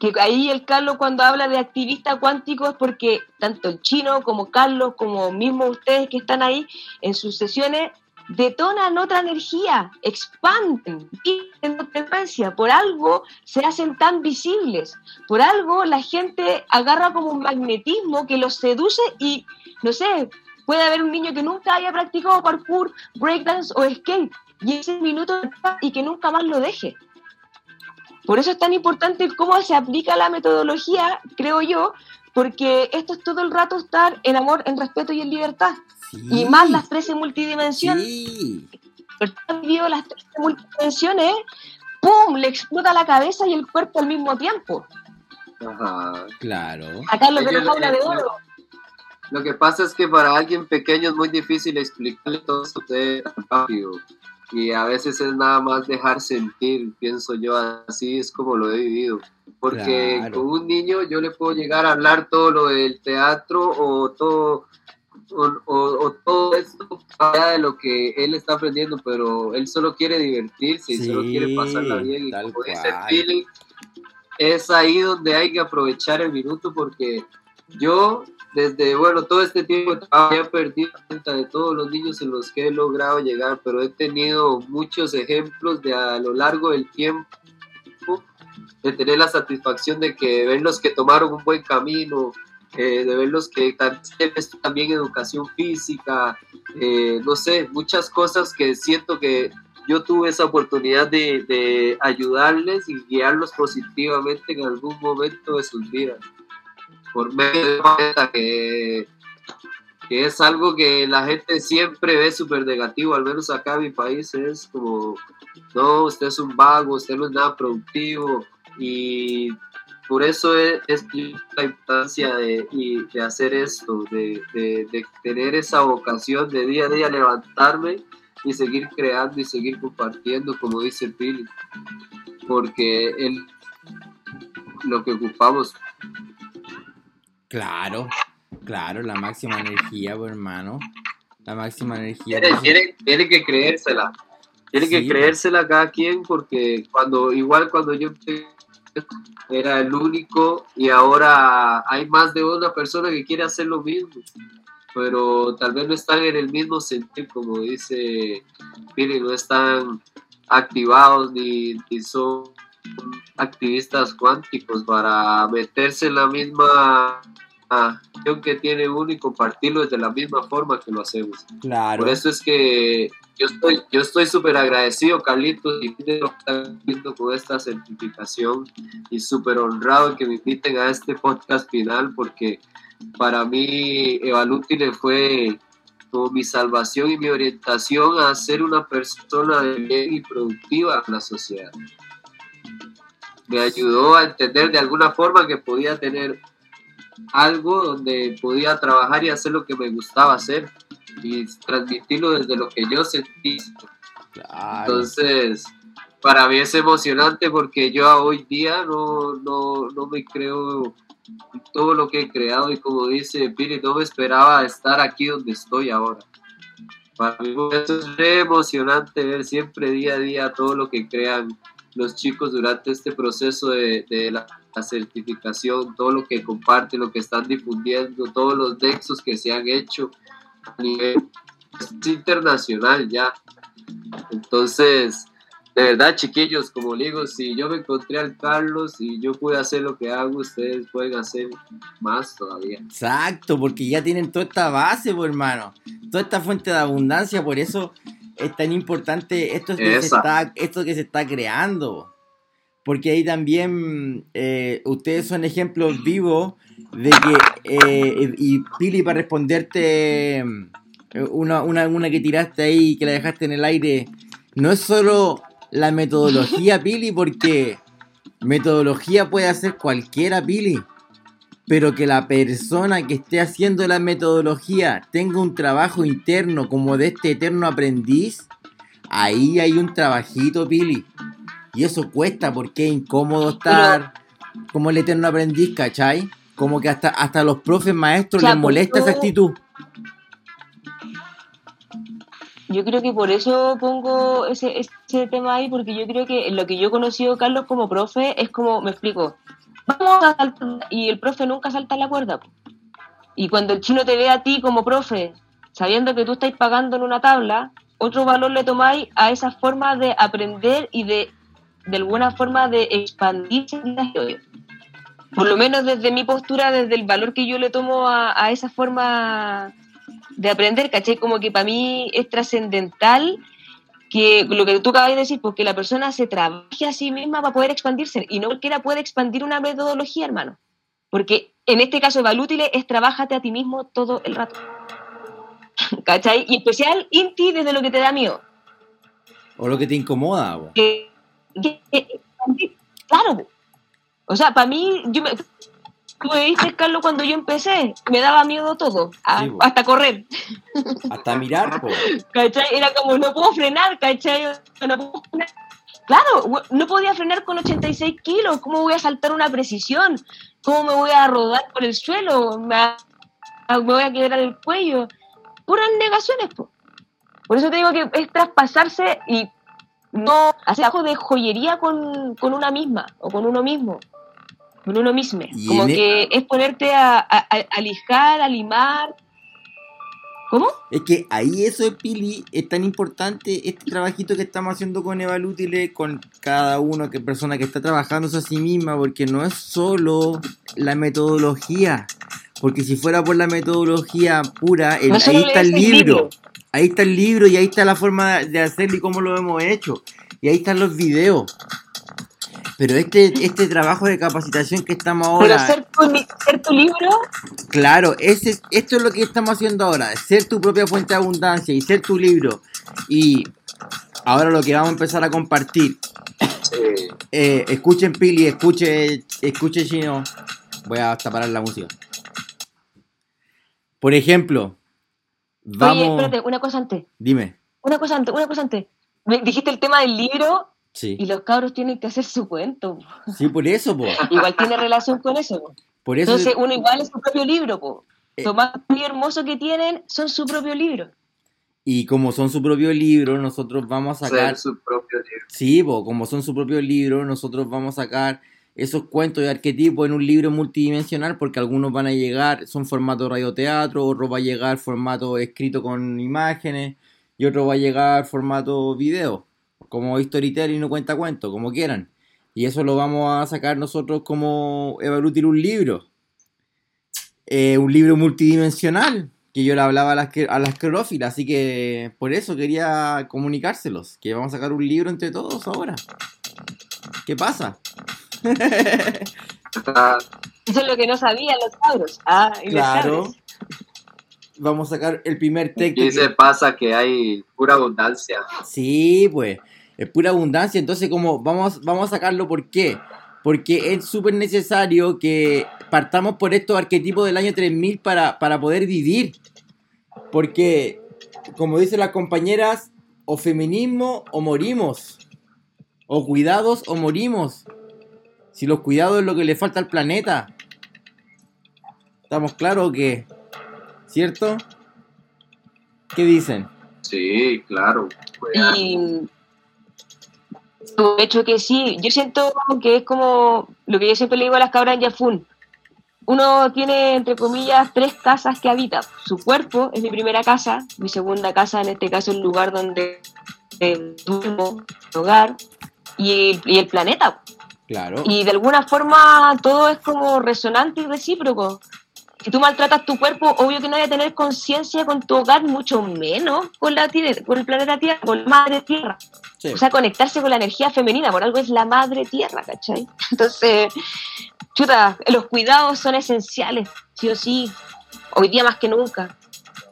que ahí el Carlos cuando habla de activista cuántico es porque tanto el chino como Carlos, como mismo ustedes que están ahí en sus sesiones, detonan otra energía, expanden, en frecuencia, por algo se hacen tan visibles, por algo la gente agarra como un magnetismo que los seduce y, no sé, puede haber un niño que nunca haya practicado parkour, breakdance o skate, y ese minuto y que nunca más lo deje. Por eso es tan importante cómo se aplica la metodología, creo yo, porque esto es todo el rato estar en amor, en respeto y en libertad. Y más las 13 multidimensiones. Sí. vivido las 13 multidimensiones, ¡pum! Le explota la cabeza y el cuerpo al mismo tiempo. Ajá. Claro. Acá lo que nos habla de oro. Lo que pasa es que para alguien pequeño es muy difícil explicarle todo eso rápido y a veces es nada más dejar sentir, pienso yo, así es como lo he vivido. Porque con un niño yo le puedo llegar a hablar todo lo del teatro o todo, o, todo esto de lo que él está aprendiendo, pero él solo quiere divertirse y solo quiere pasarla bien. Y como dice es ahí donde hay que aprovechar el minuto porque yo desde, bueno, todo este tiempo había perdido cuenta de todos los niños en los que he logrado llegar, pero he tenido muchos ejemplos de a lo largo del tiempo de tener la satisfacción de que ven los que tomaron un buen camino, eh, de ver los que también educación física, eh, no sé, muchas cosas que siento que yo tuve esa oportunidad de, ayudarles y guiarlos positivamente en algún momento de sus vidas. Por medio de una que, que es algo que la gente siempre ve súper negativo, al menos acá en mi país es como, no, usted es un vago, usted no es nada productivo y por eso es, la importancia de, de hacer esto, de, de, tener esa vocación de día a día levantarme y seguir creando y seguir compartiendo, como dice Pili, porque él, lo que ocupamos. Claro, claro, la máxima energía, pues, hermano. La máxima energía. Tiene, tiene, que creérsela. Tiene que creérsela cada quien porque cuando, igual cuando yo era el único y ahora hay más de una persona que quiere hacer lo mismo, pero tal vez no están en el mismo sentido, como dice Piri, no están activados ni, son activistas cuánticos para meterse en la misma acción que tiene uno y compartirlo desde la misma forma que lo hacemos. Claro. Por eso es que yo estoy yo estoy súper agradecido, Carlitos, y con esta certificación y súper honrado que me inviten a este podcast final porque para mí Evalútile fue como mi salvación y mi orientación a ser una persona de bien y productiva en la sociedad. Me ayudó a entender de alguna forma que podía tener algo donde podía trabajar y hacer lo que me gustaba hacer y transmitirlo desde lo que yo sentí. Entonces, para mí es emocionante porque yo hoy día no, no, no me creo todo lo que he creado y como dice Piri, no me esperaba estar aquí donde estoy ahora. Para mí es emocionante ver siempre día a día todo lo que crean los chicos durante este proceso de, de la, certificación, todo lo que comparten, lo que están difundiendo, todos los nexos que se han hecho a nivel internacional ya. Entonces, de verdad, chiquillos, como digo, si yo me encontré al Carlos y yo pude hacer lo que hago, ustedes pueden hacer más todavía. Exacto, porque ya tienen toda esta base, pues, hermano, toda esta fuente de abundancia, por eso es tan importante esto que, se está, esto que se está creando. Porque ahí también eh, ustedes son ejemplos vivos de que, eh, y Pili, para responderte eh, una, una, una que tiraste ahí, que la dejaste en el aire, no es solo la metodología, Pili, porque metodología puede hacer cualquiera, Pili. Pero que la persona que esté haciendo la metodología tenga un trabajo interno como de este eterno aprendiz, ahí hay un trabajito, Pili. Y eso cuesta porque es incómodo estar como el eterno aprendiz, ¿cachai? Como que hasta, hasta los profes maestros les molesta esa actitud. Yo creo que por eso pongo ese, ese tema ahí, porque yo creo que lo que yo he conocido, Carlos, como profe, es como, me explico, vamos a saltar, y el profe nunca salta la cuerda. Y cuando el chino te ve a ti como profe, sabiendo que tú estás pagando en una tabla, otro valor le tomáis a esa forma de aprender y de, de alguna forma, de expandirse en la Por lo menos desde mi postura, desde el valor que yo le tomo a, a esa forma de aprender, ¿caché? Como que para mí es trascendental que lo que tú acabas de decir, porque la persona se trabaje a sí misma para poder expandirse y no cualquiera puede expandir una metodología, hermano. Porque en este caso, Valútile es trabájate a ti mismo todo el rato. ¿Cachai? Y especial, Inti, desde lo que te da miedo. O lo que te incomoda. claro. O sea, para mí, yo me, Tú me viste, Carlos, cuando yo empecé, me daba miedo todo, hasta correr. Hasta mirar, ¿Cachai? Era como, no puedo frenar, ¿cachai? No puedo frenar. Claro, no podía frenar con 86 kilos, ¿cómo voy a saltar una precisión? ¿Cómo me voy a rodar por el suelo? Me me voy a quebrar el cuello. Puras negaciones, po. Por eso te digo que es traspasarse y no hacer algo de joyería con, con una misma o con uno mismo. Con uno mismo. Y Como e- que es ponerte a, a, lijar, a limar. ¿Cómo? Es que ahí eso de Pili es tan importante, este trabajito que estamos haciendo con Evalútile, con cada uno, que persona que está trabajando a sí misma, porque no es solo la metodología. Porque si fuera por la metodología pura, el- No ahí está el libro. libro. Ahí está el libro y ahí está la forma de hacerlo y cómo lo hemos hecho. Y ahí están los videos. Pero este, este trabajo de capacitación que estamos ahora... Pero ser tu, ser tu libro, Claro, ese, es- esto es lo que estamos haciendo ahora, ser tu propia fuente de abundancia y ser tu libro. Y ahora lo que vamos a empezar a compartir, Sí. eh, escuchen Pili, escuche, escuche Chino, voy a hasta parar la música. Por ejemplo, oye, vamos, espérate, una cosa antes. dime, Una cosa antes, una cosa antes. Me dijiste el tema del libro sí, y los cabros tienen que hacer su cuento. sí, por eso, po, Igual tiene relación con eso. po. por eso, Entonces uno igual es su propio libro. Po. Eh. Lo más hermoso que tienen son su propio libro. y como son su propio libro, nosotros vamos a sacar Ser su propio libro. Sí, po, como son su propio libro, nosotros vamos a sacar esos cuentos de arquetipos en un libro multidimensional porque algunos van a llegar, son formato radioteatro, otro va a llegar formato escrito con imágenes y otro va a llegar formato video, como storytelling no cuenta cuento, como quieran. Y eso lo vamos a sacar nosotros como Evalutir un libro. Eh, un libro multidimensional, que yo le hablaba a las, a las clorofila, así que por eso quería comunicárselos, que vamos a sacar un libro entre todos ahora. ¿Qué pasa? Eso es lo que no sabían los cabros. Ah, y Claro. sabes. Vamos a sacar el primer texto. Y que- se pasa que hay pura abundancia. Sí, pues, es pura abundancia. Entonces, como vamos, vamos a sacarlo, ¿por qué? Porque es súper necesario que partamos por estos arquetipos del año 3000 para, para poder vivir. Porque, como dicen las compañeras, o feminismo o morimos. O cuidados o morimos. Si los cuidados es lo que le falta al planeta. ¿Estamos claros o qué? ¿Cierto? ¿Qué dicen? Sí, claro. Y de hecho que sí, yo siento que es como lo que yo siempre le digo a las cabras en Yafun. Uno tiene, entre comillas, tres casas que habita. Su cuerpo es mi primera casa, mi segunda casa, en este caso, el lugar donde eh, duermo, mi hogar, y, y el planeta. Claro. Y de alguna forma todo es como resonante y recíproco. Si tú maltratas tu cuerpo, obvio que no hay a tener conciencia con tu hogar, mucho menos con, la tierra, con el planeta Tierra, con la madre Tierra. Sí. O sea, conectarse con la energía femenina, por algo es la madre Tierra, ¿cachai? Entonces, chuta, los cuidados son esenciales, sí o sí, hoy día más que nunca.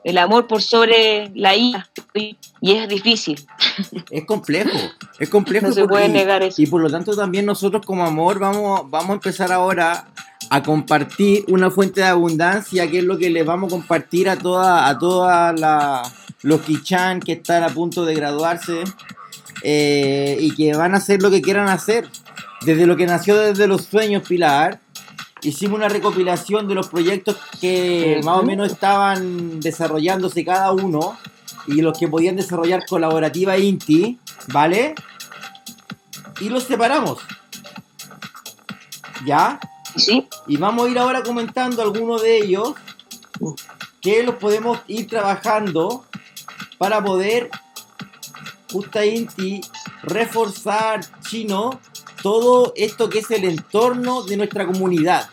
El amor por sobre la ira, y es difícil, Es complejo, es complejo. no se puede negar eso. Y por lo tanto también nosotros como amor vamos, vamos a empezar ahora a compartir una fuente de abundancia que es lo que les vamos a compartir a toda, a toda la, los Kichan que están a punto de graduarse eh, y que van a hacer lo que quieran hacer. Desde lo que nació desde los sueños Pilar, hicimos una recopilación de los proyectos que más o menos estaban desarrollándose cada uno y los que podían desarrollar colaborativa Inti, ¿vale? Y los separamos. ¿Ya? ¿Sí? Y vamos a ir ahora comentando algunos de ellos que los podemos ir trabajando para poder, justa Inti, reforzar chino todo esto que es el entorno de nuestra comunidad.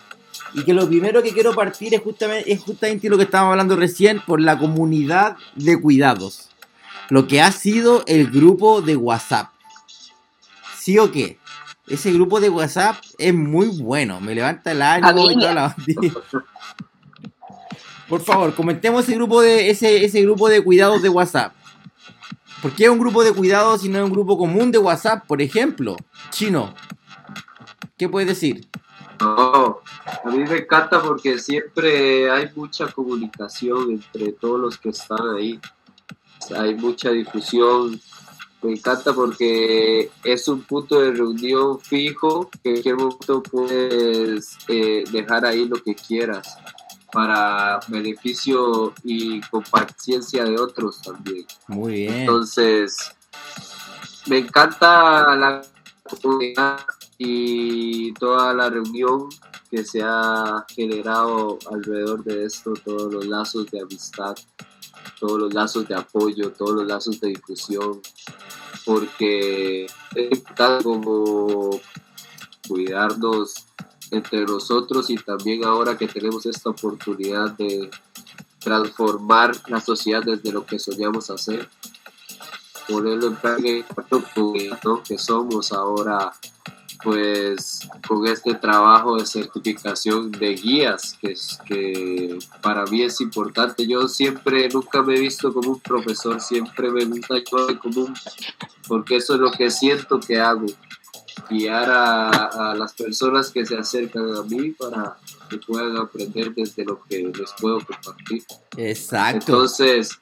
Y que lo primero que quiero partir es justamente, es justamente lo que estábamos hablando recién por la comunidad de cuidados. Lo que ha sido el grupo de WhatsApp. ¿Sí o qué? Ese grupo de WhatsApp es muy bueno. Me levanta el ánimo y toda la Por favor, comentemos ese grupo de ese, ese grupo de cuidados de WhatsApp. ¿Por qué es un grupo de cuidados y no es un grupo común de WhatsApp, por ejemplo? Chino. ¿Qué puedes decir? No, a mí me encanta porque siempre hay mucha comunicación entre todos los que están ahí. O sea, hay mucha difusión. Me encanta porque es un punto de reunión fijo que en cualquier momento puedes eh, dejar ahí lo que quieras. para beneficio y compartiencia de otros también. Muy bien. Entonces, me encanta la comunidad y toda la reunión que se ha generado alrededor de esto, todos los lazos de amistad, todos los lazos de apoyo, todos los lazos de difusión, porque es importante como cuidarnos entre nosotros y también ahora que tenemos esta oportunidad de transformar la sociedad desde lo que soñamos hacer, ponerlo en práctica que somos ahora pues con este trabajo de certificación de guías que, es, que para mí es importante. Yo siempre, nunca me he visto como un profesor, siempre me gusta como un, porque eso es lo que siento que hago, guiar a, a las personas que se acercan a mí para que puedan aprender desde lo que les puedo compartir. Exacto. Entonces,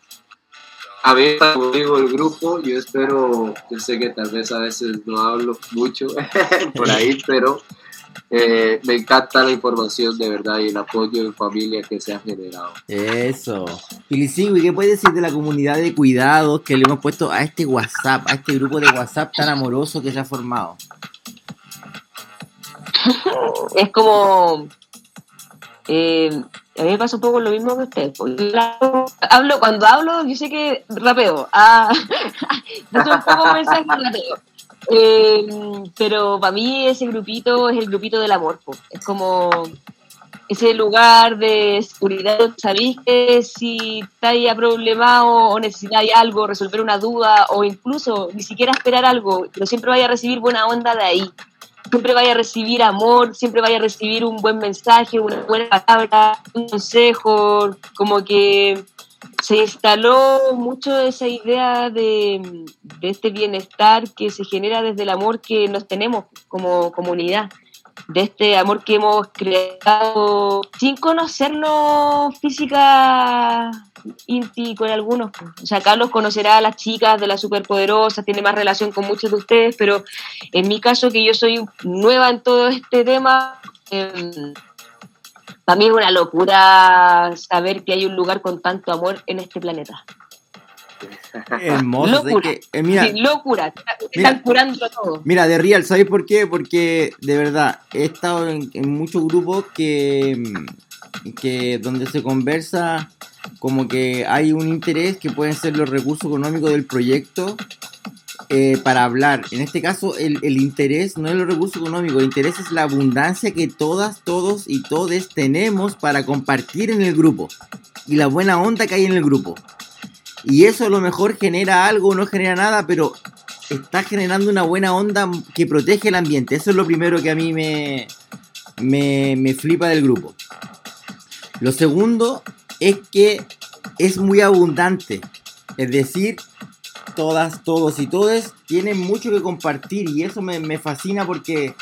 a ver, como digo, el grupo, yo espero, yo sé que tal vez a veces no hablo mucho por ahí, pero eh, me encanta la información de verdad y el apoyo de familia que se ha generado. Eso. ¿y ¿qué puedes decir de la comunidad de cuidados que le hemos puesto a este WhatsApp, a este grupo de WhatsApp tan amoroso que se ha formado? Es como eh, a mí me pasa un poco lo mismo que usted. Hablo, cuando hablo, yo sé que rapeo. Ah, un poco mensaje rapeo. Eh, pero para mí ese grupito es el grupito del amor. Es como ese lugar de seguridad. Sabéis que si estáis problemado o necesitáis algo, resolver una duda o incluso ni siquiera esperar algo, pero siempre vaya a recibir buena onda de ahí siempre vaya a recibir amor, siempre vaya a recibir un buen mensaje, una buena palabra, un consejo, como que se instaló mucho esa idea de, de, este bienestar que se genera desde el amor que nos tenemos como comunidad, de este amor que hemos creado sin conocernos física Inti con algunos. O sea, Carlos conocerá a las chicas de la superpoderosa, tiene más relación con muchos de ustedes, pero en mi caso, que yo soy nueva en todo este tema, eh, para mí es una locura saber que hay un lugar con tanto amor en este planeta. Hermoso. Locura. Eh, mira, locura. Están curando todo. Mira, de Real, ¿sabes por qué? Porque de verdad he estado en, en muchos grupos que, que donde se conversa como que hay un interés que pueden ser los recursos económicos del proyecto eh, para hablar. En este caso, el, el, interés no es los recursos económicos, el interés es la abundancia que todas, todos y todes tenemos para compartir en el grupo y la buena onda que hay en el grupo. Y eso a lo mejor genera algo, no genera nada, pero está generando una buena onda que protege el ambiente. Eso es lo primero que a mí me, me, me flipa del grupo. Lo segundo es que es muy abundante. Es decir, todas, todos y todas tienen mucho que compartir y eso me, fascina porque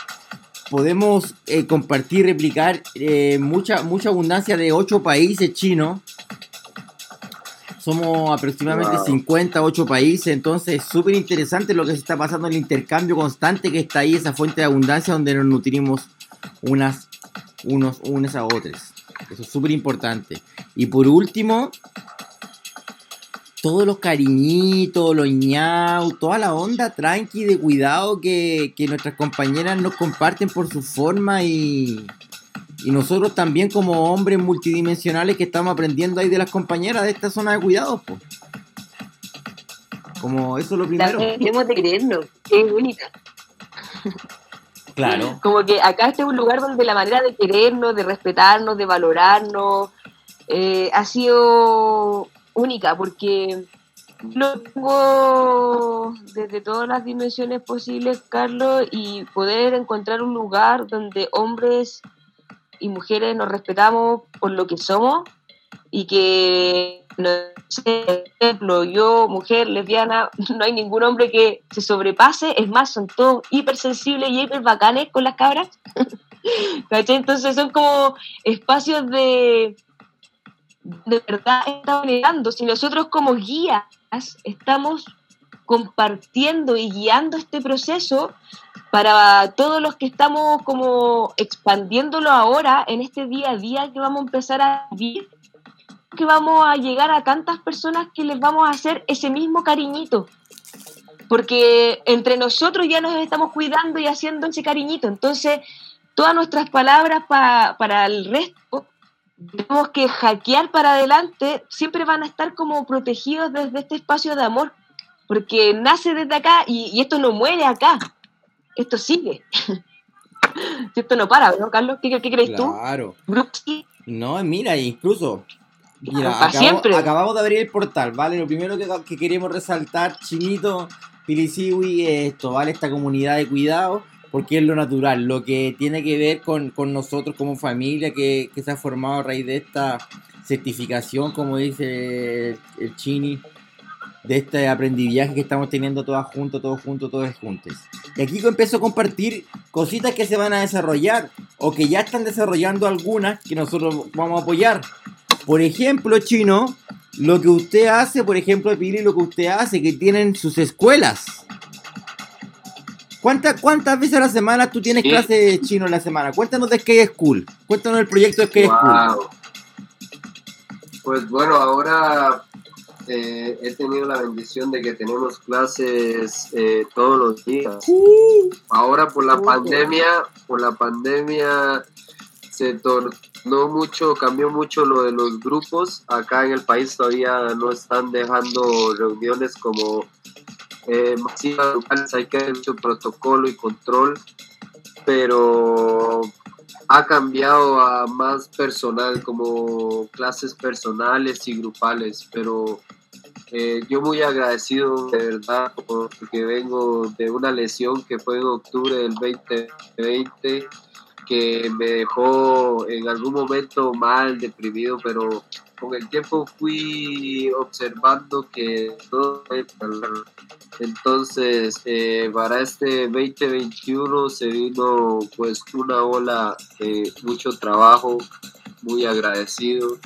podemos eh, compartir, replicar eh, mucha, mucha abundancia de ocho países chinos. Somos aproximadamente 58 países, entonces es súper interesante lo que se está pasando, el intercambio constante que está ahí, esa fuente de abundancia donde nos nutrimos unas, unos, unas a otras. Eso es súper importante. Y por último, todos los cariñitos, los ñau, toda la onda tranqui de cuidado que, nuestras compañeras nos comparten por su forma y, y nosotros también como hombres multidimensionales que estamos aprendiendo ahí de las compañeras de esta zona de cuidados, pues. Como eso es lo primero. Tenemos de creerlo, es única. Claro. Como que acá este es un lugar donde la manera de querernos, de respetarnos, de valorarnos, eh, ha sido única, porque lo tengo desde todas las dimensiones posibles, Carlos, y poder encontrar un lugar donde hombres y mujeres nos respetamos por lo que somos y que no sé, por ejemplo, yo, mujer, lesbiana, no hay ningún hombre que se sobrepase, es más, son todos hipersensibles y hiper bacanes con las cabras. Entonces son como espacios de, de verdad estamos negando. Si nosotros como guías estamos compartiendo y guiando este proceso, para todos los que estamos como expandiéndolo ahora en este día a día que vamos a empezar a vivir, que vamos a llegar a tantas personas que les vamos a hacer ese mismo cariñito. Porque entre nosotros ya nos estamos cuidando y haciendo ese cariñito. Entonces, todas nuestras palabras para el resto, tenemos que hackear para adelante, siempre van a estar como protegidos desde este espacio de amor. Porque nace desde acá y, esto no muere acá. Esto sigue. esto no para, ¿no, Carlos? ¿Qué, crees tú? Claro. No, mira, incluso Mira, acabamos, de abrir el portal, ¿vale? Lo primero que, queremos resaltar, Chinito, Pilisiwi, es esto, ¿vale? Esta comunidad de cuidado, porque es lo natural, lo que tiene que ver con, nosotros como familia que, se ha formado a raíz de esta certificación, como dice el, Chini, de este aprendizaje que estamos teniendo todas juntos, todos juntos, todos juntos. Y aquí empiezo a compartir cositas que se van a desarrollar o que ya están desarrollando algunas que nosotros vamos a apoyar. Por ejemplo, Chino, lo que usted hace, por ejemplo, Pili, lo que usted hace, que tienen sus escuelas. ¿Cuántas, ¿Cuántas veces a la semana tú tienes clase de chino en la semana? Cuéntanos de Skate School. Cuéntanos el proyecto de Skate School. Pues bueno, ahora eh, he tenido la bendición de que tenemos clases eh, todos los días. Ahora por la pandemia, por la pandemia se tornó mucho, cambió mucho lo de los grupos. Acá en el país todavía no están dejando reuniones como eh, masivas hay que haber mucho protocolo y control, pero ha cambiado a más personal, como clases personales y grupales, pero eh, yo muy agradecido de verdad porque vengo de una lesión que fue en octubre del 2020 que me dejó en algún momento mal, deprimido, pero con el tiempo fui observando que todo entonces eh, para este 2021 se vino pues una ola de mucho trabajo muy agradecido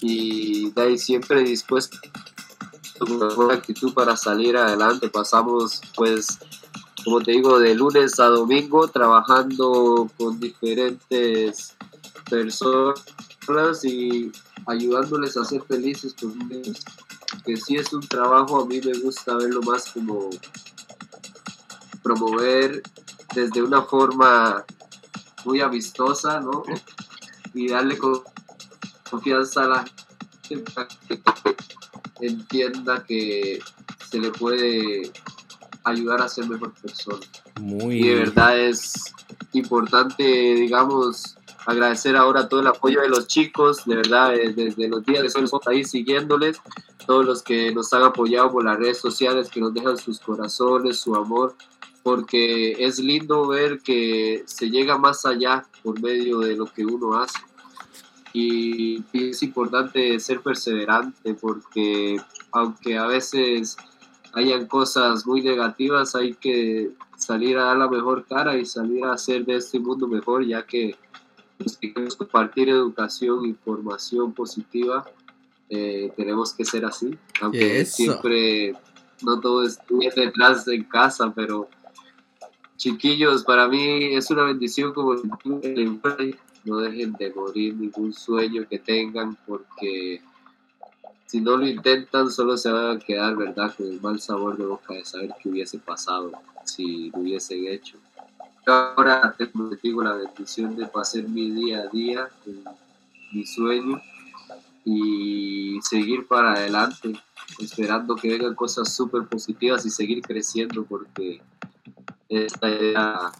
y de ahí siempre dispuesto con una buena actitud para salir adelante pasamos pues como te digo, de lunes a domingo trabajando con diferentes personas y ayudándoles a ser felices con ellos. Que si es un trabajo, a mí me gusta verlo más como promover desde una forma muy amistosa, ¿no? Y darle confianza a la gente entienda que se le puede ayudar a ser mejor persona. Muy y de verdad es importante, digamos, agradecer ahora todo el apoyo de los chicos, de verdad, eh, desde los días que estamos ahí siguiéndoles, todos los que nos han apoyado por las redes sociales, que nos dejan sus corazones, su amor, porque es lindo ver que se llega más allá por medio de lo que uno hace. Y es importante ser perseverante porque aunque a veces hayan cosas muy negativas, hay que salir a dar la mejor cara y salir a hacer de este mundo mejor, ya que si queremos compartir educación, información positiva, eh, tenemos que ser así, aunque siempre no todo es detrás en casa, pero chiquillos, para mí es una bendición como no dejen de morir ningún sueño que tengan porque si no lo intentan, solo se van a quedar, ¿verdad?, con el mal sabor de boca de saber qué hubiese pasado si lo hubiesen hecho. ahora tengo la bendición de pasar mi día a día, mi sueño, y seguir para adelante, esperando que vengan cosas súper positivas y seguir creciendo, porque esta idea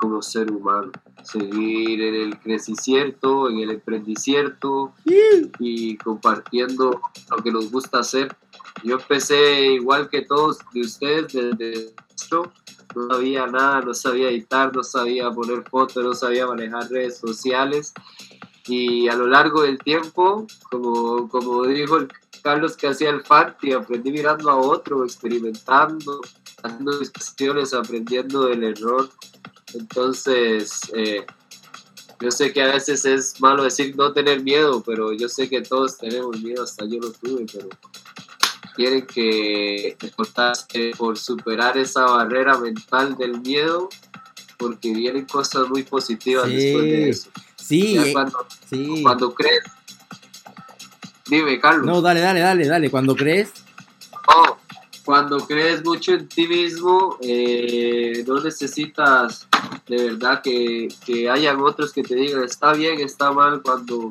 como ser humano. Seguir en el crecicierto, en el emprendicierto y compartiendo lo que nos gusta hacer. Yo empecé igual que todos de ustedes desde esto, no sabía nada, no sabía editar, no sabía poner fotos, no sabía manejar redes sociales. Y a lo largo del tiempo, como, como dijo el Carlos que hacía el y aprendí mirando a otro, experimentando, haciendo discusiones, aprendiendo del error entonces, eh, yo sé que a veces es malo decir no tener miedo, pero yo sé que todos tenemos miedo, hasta yo lo tuve, pero quieren que esforzarse por superar esa barrera mental del miedo porque vienen cosas muy positivas Sí. después de eso. Sí, Ya eh, cuando, sí. cuando crees. Dime, Carlos. No, dale, dale, dale, dale. Cuando crees, Oh, cuando crees mucho en ti mismo, eh, no necesitas de verdad que, que hayan otros que te digan está bien, está mal. Cuando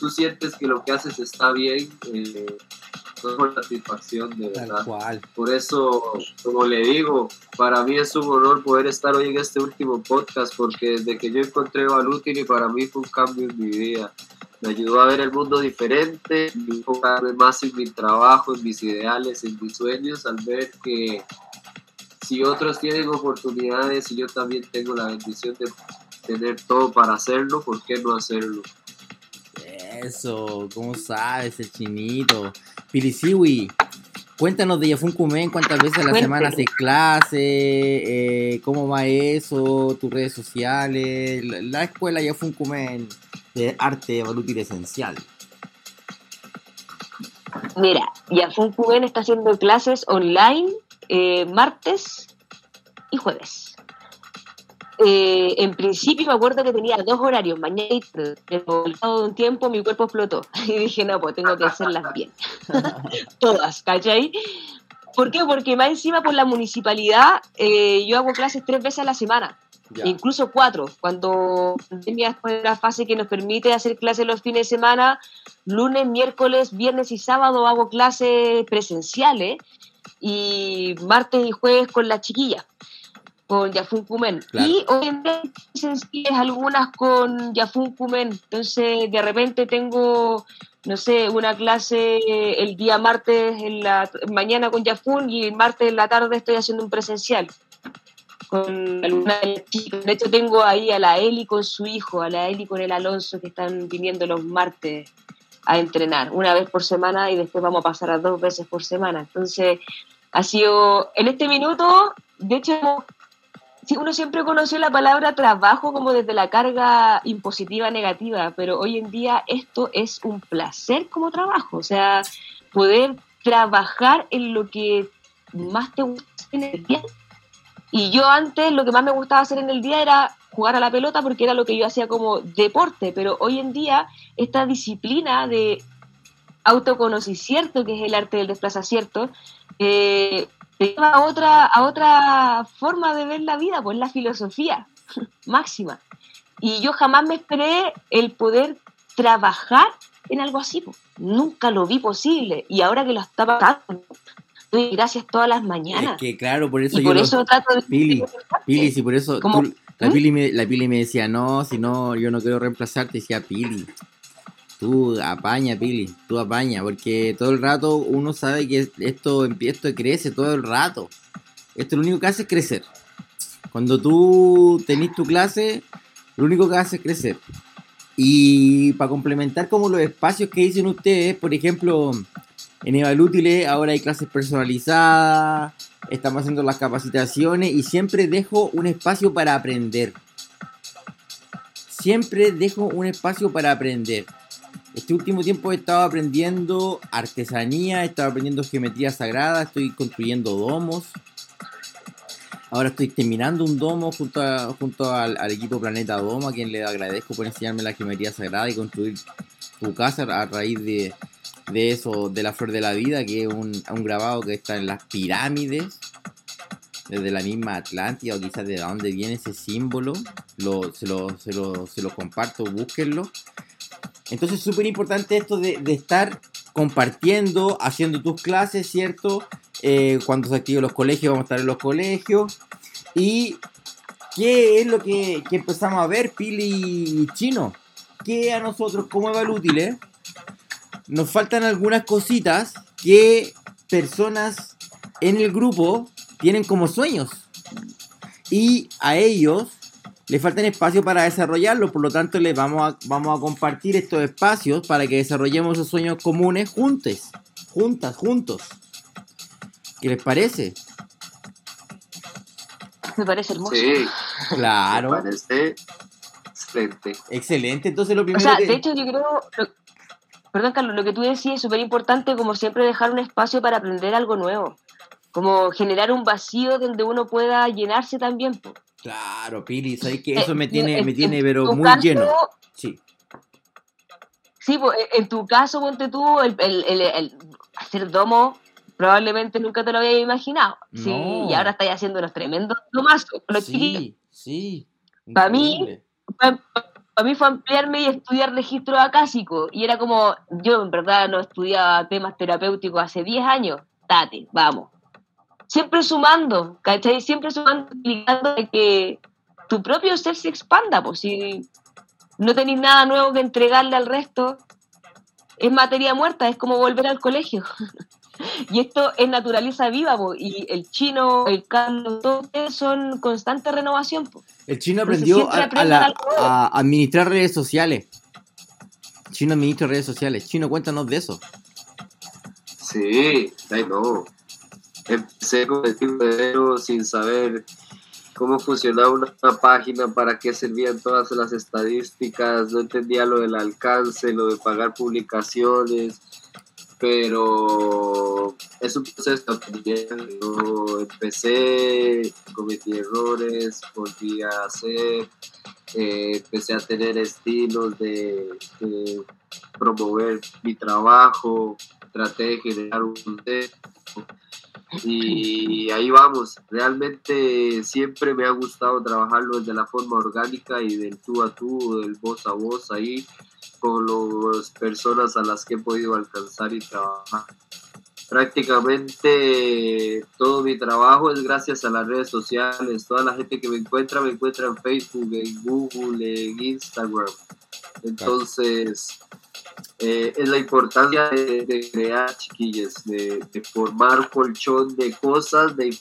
tú sientes que lo que haces está bien, eh, es una satisfacción de verdad. cual. Por eso, como le digo, para mí es un honor poder estar hoy en este último podcast, porque desde que yo encontré Valutini, para mí fue un cambio en mi vida. Me ayudó a ver el mundo diferente, enfocarme más en mi trabajo, en mis ideales, en mis sueños, al ver que si otros tienen oportunidades y yo también tengo la bendición de tener todo para hacerlo, ¿por qué no hacerlo? Eso, ¿cómo sabes el chinito? Pilisiwi, cuéntanos de Yafun Kumen, cuántas veces a la semana haces clase, eh, cómo va eso, tus redes sociales, la, la escuela Kumen de arte valútil esencial. Mira, Yafun Cuben está haciendo clases online eh, martes y jueves. Eh, en principio me acuerdo que tenía dos horarios, mañana y pero de un tiempo mi cuerpo explotó y dije, no, pues tengo que hacerlas bien. Todas, ¿cachai? ¿Por qué? Porque más encima por la municipalidad eh, yo hago clases tres veces a la semana. Incluso cuatro, cuando la pandemia fue la fase que nos permite hacer clases los fines de semana, lunes, miércoles, viernes y sábado hago clases presenciales y martes y jueves con las chiquillas, con Yafun Kumen. Claro. Y hoy en día sencillas algunas con Yafun Kumen, entonces de repente tengo no sé, una clase el día martes en la mañana con Yafun y el martes en la tarde estoy haciendo un presencial con alguna de las chicas. De hecho, tengo ahí a la Eli con su hijo, a la Eli con el Alonso, que están viniendo los martes a entrenar, una vez por semana y después vamos a pasar a dos veces por semana. Entonces, ha sido, en este minuto, de hecho, uno siempre conoció la palabra trabajo como desde la carga impositiva negativa, pero hoy en día esto es un placer como trabajo, o sea, poder trabajar en lo que más te gusta en el día. Y yo antes lo que más me gustaba hacer en el día era jugar a la pelota porque era lo que yo hacía como deporte, pero hoy en día esta disciplina de autoconocimiento, que es el arte del desplazamiento, eh, lleva a otra, a otra forma de ver la vida, pues la filosofía máxima. Y yo jamás me esperé el poder trabajar en algo así, nunca lo vi posible. Y ahora que lo está pasando, doy gracias todas las mañanas. Es que claro, por eso y yo por lo- eso trato de... Pili, Pili, si por eso la, ¿Mm? Pili me, la Pili me decía, no, si no, yo no quiero reemplazarte, decía Pili. Tú apaña, Pili, tú apaña, porque todo el rato uno sabe que esto, esto crece todo el rato. Esto lo único que hace es crecer. Cuando tú tenés tu clase, lo único que hace es crecer. Y para complementar como los espacios que dicen ustedes, por ejemplo, en Evalútiles ahora hay clases personalizadas, estamos haciendo las capacitaciones y siempre dejo un espacio para aprender. Siempre dejo un espacio para aprender. Este último tiempo he estado aprendiendo artesanía, he estado aprendiendo geometría sagrada, estoy construyendo domos. Ahora estoy terminando un domo junto, a- junto al, equipo Planeta Domo, a quien le agradezco por enseñarme la geometría sagrada y construir tu casa a raíz de, de eso, de la flor de la vida, que es un, un grabado que está en las pirámides, desde la misma Atlántida, o quizás de dónde viene ese símbolo. Lo, se, lo, se, lo, se lo comparto, búsquenlo. Entonces, súper importante esto de, de estar compartiendo, haciendo tus clases, ¿cierto? Eh, cuando se activen los colegios, vamos a estar en los colegios. Y qué es lo que, que empezamos a ver, Pili y Chino. Que a nosotros, como Evalútiles, nos faltan algunas cositas que personas en el grupo tienen como sueños. Y a ellos le faltan espacio para desarrollarlo, por lo tanto les vamos a, vamos a compartir estos espacios para que desarrollemos esos sueños comunes juntos, juntas, juntos. ¿Qué les parece? Me parece hermoso. Sí, Claro, me parece excelente. excelente. Entonces lo O primero sea, que... de hecho yo creo, perdón Carlos, lo que tú decías es súper importante como siempre dejar un espacio para aprender algo nuevo, como generar un vacío donde uno pueda llenarse también. Claro, Pili, sabes que eso Eh, me tiene, en- me en tiene pero muy caso, lleno. Sí. Sí, pues, en tu caso, ponte tú, el, el- el- el hacer domo probablemente nunca te lo habías imaginado. Sí, No. y ahora estáis haciendo unos tremendos domazos. Sí, sí. Pa' mí. Para mí fue ampliarme y estudiar registro acásico. Y era como, yo en verdad no estudiaba temas terapéuticos hace 10 años. Date, vamos. Siempre sumando, ¿cachai? Siempre sumando, explicando que tu propio ser se expanda, pues si no tenéis nada nuevo que entregarle al resto, es materia muerta, es como volver al colegio. y esto es naturaleza viva, po, y el chino, el Carlos, todos son constante renovación. po. El chino aprendió a, la- administrar redes sociales. Chino administra redes sociales. Chino, cuéntanos de eso. Sí, ay no. Empecé con el primero sin saber cómo funcionaba una, una página, para qué servían todas las estadísticas, no entendía lo del alcance, lo de pagar publicaciones, pero es un proceso de aprendizaje. Yo empecé, cometí errores, volví a hacer, eh, empecé a tener estilos de, de promover mi trabajo, traté de generar un contexto y ahí vamos. Realmente siempre me ha gustado trabajarlo desde la forma orgánica y del tú a tú, del voz a voz ahí con las personas a las que he podido alcanzar y trabajar. Prácticamente todo mi trabajo es gracias a las redes sociales. Toda la gente que me encuentra me encuentra en Facebook, en Google, en Instagram. Entonces, eh, es la importancia de, crear, chiquillos, de, formar colchón de cosas, de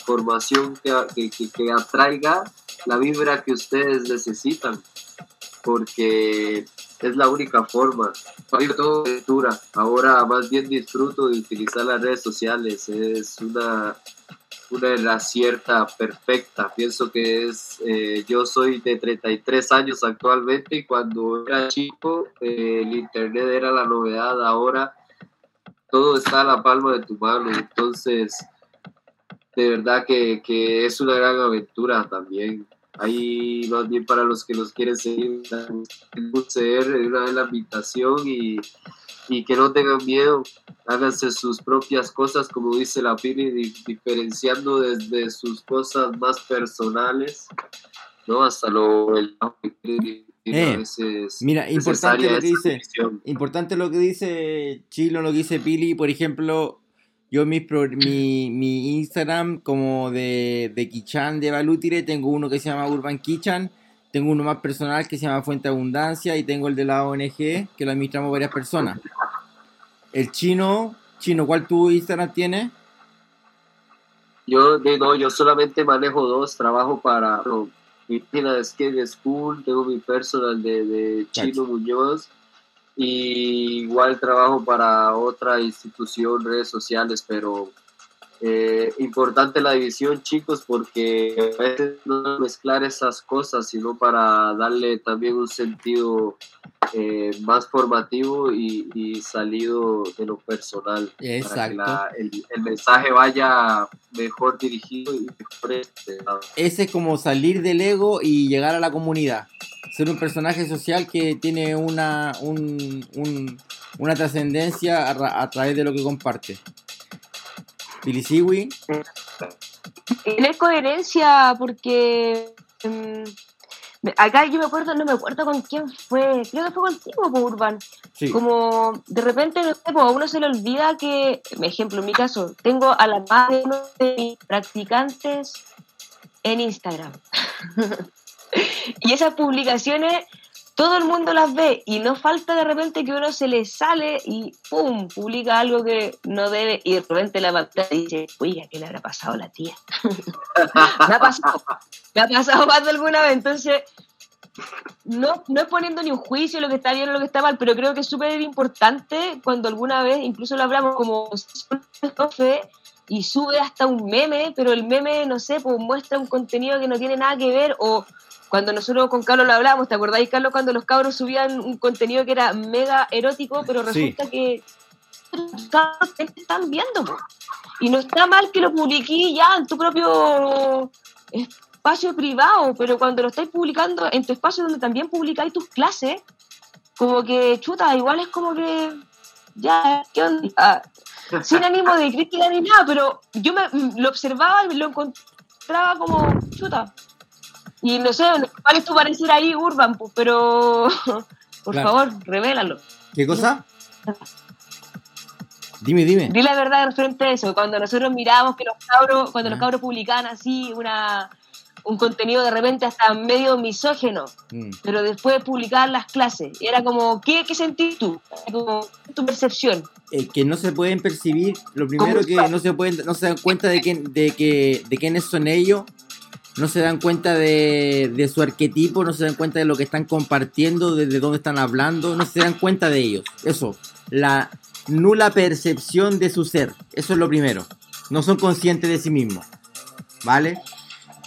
información que- que atraiga la vibra que ustedes necesitan, porque es la única forma. Todo. Ahora más bien disfruto de utilizar las redes sociales. Es una una acierta perfecta. Pienso que es, eh, yo soy de 33 años actualmente y cuando era chico eh, el internet era la novedad. Ahora todo está a la palma de tu mano. Entonces, de verdad que, que es una gran aventura también. Ahí más bien para los que nos quieren seguir, UCR, una vez la invitación y, y que no tengan miedo, háganse sus propias cosas, como dice la Pili, di- diferenciando desde sus cosas más personales, ¿no? Hasta lo el Eh, a veces Mira, importante lo que dice. Importante lo que dice Chilo, lo que dice Pili. Por ejemplo, yo mis pro- mi, mi Instagram como de, de Kichan de Balútire, tengo uno que se llama Urban Kichan, tengo uno más personal que se llama Fuente Abundancia y tengo el de la ONG que lo administramos varias personas. El chino, chino, ¿cuál tu Instagram tiene? Yo, de, no, yo solamente manejo dos, trabajo para no, mi Skate School, tengo mi personal de, de Chino Muñoz, y igual trabajo para otra institución, redes sociales, pero eh, importante la división, chicos, porque a veces no mezclar esas cosas, sino para darle también un sentido eh, más formativo y, y salido de lo personal para que Exacto. la- el, el mensaje vaya mejor dirigido y mejor este, Ese es como salir del ego y llegar a la comunidad. Ser un personaje social que tiene una, un- un- una trascendencia a, a través de lo que comparte. Pilisiwi, Tiene coherencia porque mm, acá yo me acuerdo, no me acuerdo con quién fue, creo que fue contigo, po, Urban. sí. Como de repente, no sé, po, a uno se le olvida que, por ejemplo, en mi caso, tengo a la uno de mis practicantes en Instagram. y esas publicaciones todo el mundo las ve y no falta de repente que uno se le sale y ¡pum! publica algo que no debe y de repente la pantalla dice, oiga, ¿qué le habrá pasado a la tía? me ha pasado, me ha pasado más de alguna vez, entonces no, no es poniendo ni un juicio lo que está bien o lo que está mal, pero creo que es súper importante cuando alguna vez, incluso lo hablamos como y sube hasta un meme, pero el meme, no sé, pues muestra un contenido que no tiene nada que ver o cuando nosotros con Carlos lo hablábamos, ¿te acordáis, Carlos, cuando los cabros subían un contenido que era mega erótico, pero Sí. resulta que los cabros te están viendo, po. Y no está mal que lo publiquís ya en tu propio espacio privado, pero cuando lo estáis publicando en tu espacio donde también publicáis tus clases, como que chuta, igual es como que ya, ¿qué onda? Sin ánimo de crítica ni nada, pero yo me, lo observaba y lo encontraba como chuta. Y no sé, ¿cuál es tu parecer ahí, Urban? Pues, pero por favor, revélalo. ¿Qué cosa? Dime, dime. Di la verdad referente a eso. Cuando nosotros miramos que los cabros, cuando los cabros publicaban así una, un contenido de repente hasta medio misógeno, mm. pero después publicar las clases, era como, ¿qué, qué sentís tú? Como, tu percepción. Eh, que no se pueden percibir, lo primero que no se pueden, no se dan cuenta de, que, de, que, de quiénes son ellos, no se dan cuenta de, de su arquetipo, no se dan cuenta de lo que están compartiendo, de, de dónde están hablando, no se dan cuenta de ellos. Eso, la nula percepción de su ser, eso es lo primero. No son conscientes de sí mismos. ¿Vale?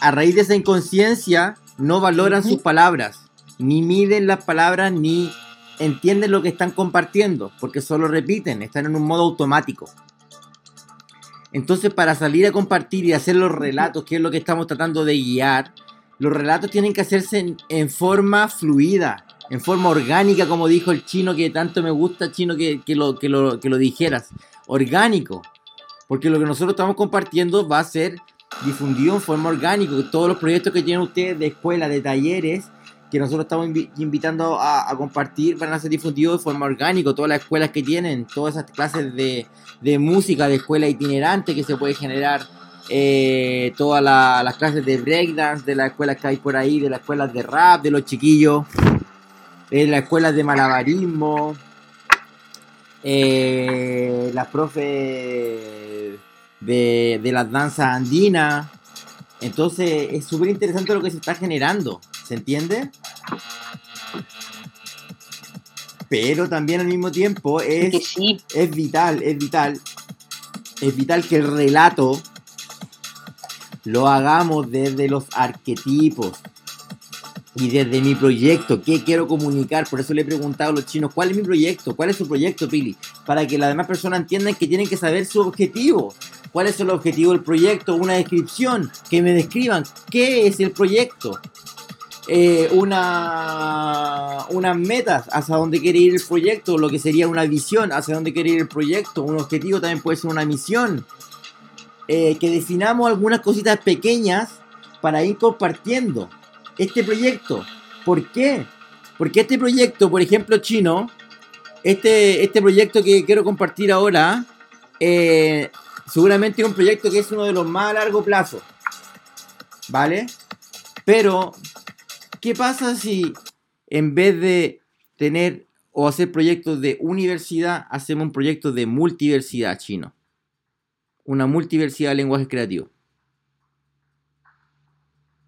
a raíz de esa inconsciencia no valoran sus palabras, ni miden las palabras, ni entienden lo que están compartiendo, porque solo repiten, están en un modo automático. Entonces, para salir a compartir y hacer los relatos, que es lo que estamos tratando de guiar, los relatos tienen que hacerse en, forma fluida, en forma orgánica, como dijo el chino que tanto me gusta, chino que, lo, que, lo, que lo dijeras, orgánico. Porque lo que nosotros estamos compartiendo va a ser difundido en forma orgánica. Todos los proyectos que tienen ustedes de escuela, de talleres, que nosotros estamos invitando a, compartir, van a ser difundidos de forma orgánica. Todas las escuelas que tienen, todas esas clases de, de música, de escuela itinerante que se puede generar. Eh, todas las clases de breakdance, de las escuelas que hay por ahí, de las escuelas de rap, de los chiquillos, de las escuelas de malabarismo, eh, las profes de, de las danzas andinas. Entonces es súper interesante lo que se está generando, ¿se entiende? Pero también al mismo tiempo es, es vital, es vital, es vital que el relato lo hagamos desde los arquetipos, y desde mi proyecto, ¿qué quiero comunicar? Por eso le he preguntado a los chinos, ¿cuál es mi proyecto? ¿Cuál es su proyecto, Pili? Para que las demás personas entiendan que tienen que saber su objetivo. ¿Cuál es el objetivo del proyecto? Una descripción, que me describan qué es el proyecto. Eh, una, unas metas hacia dónde quiere ir el proyecto, lo que sería una visión hacia dónde quiere ir el proyecto, un objetivo también puede ser una misión. Eh, que definamos algunas cositas pequeñas para ir compartiendo este proyecto. ¿Por qué? Porque este proyecto, por ejemplo, chino, este, este proyecto que quiero compartir ahora, eh, seguramente es un proyecto que es uno de los más a largo plazo. ¿Vale? Pero, ¿qué pasa si en vez de tener o hacer proyectos de universidad, hacemos un proyecto de multiversidad chino? Una multiversidad de lenguajes creativos.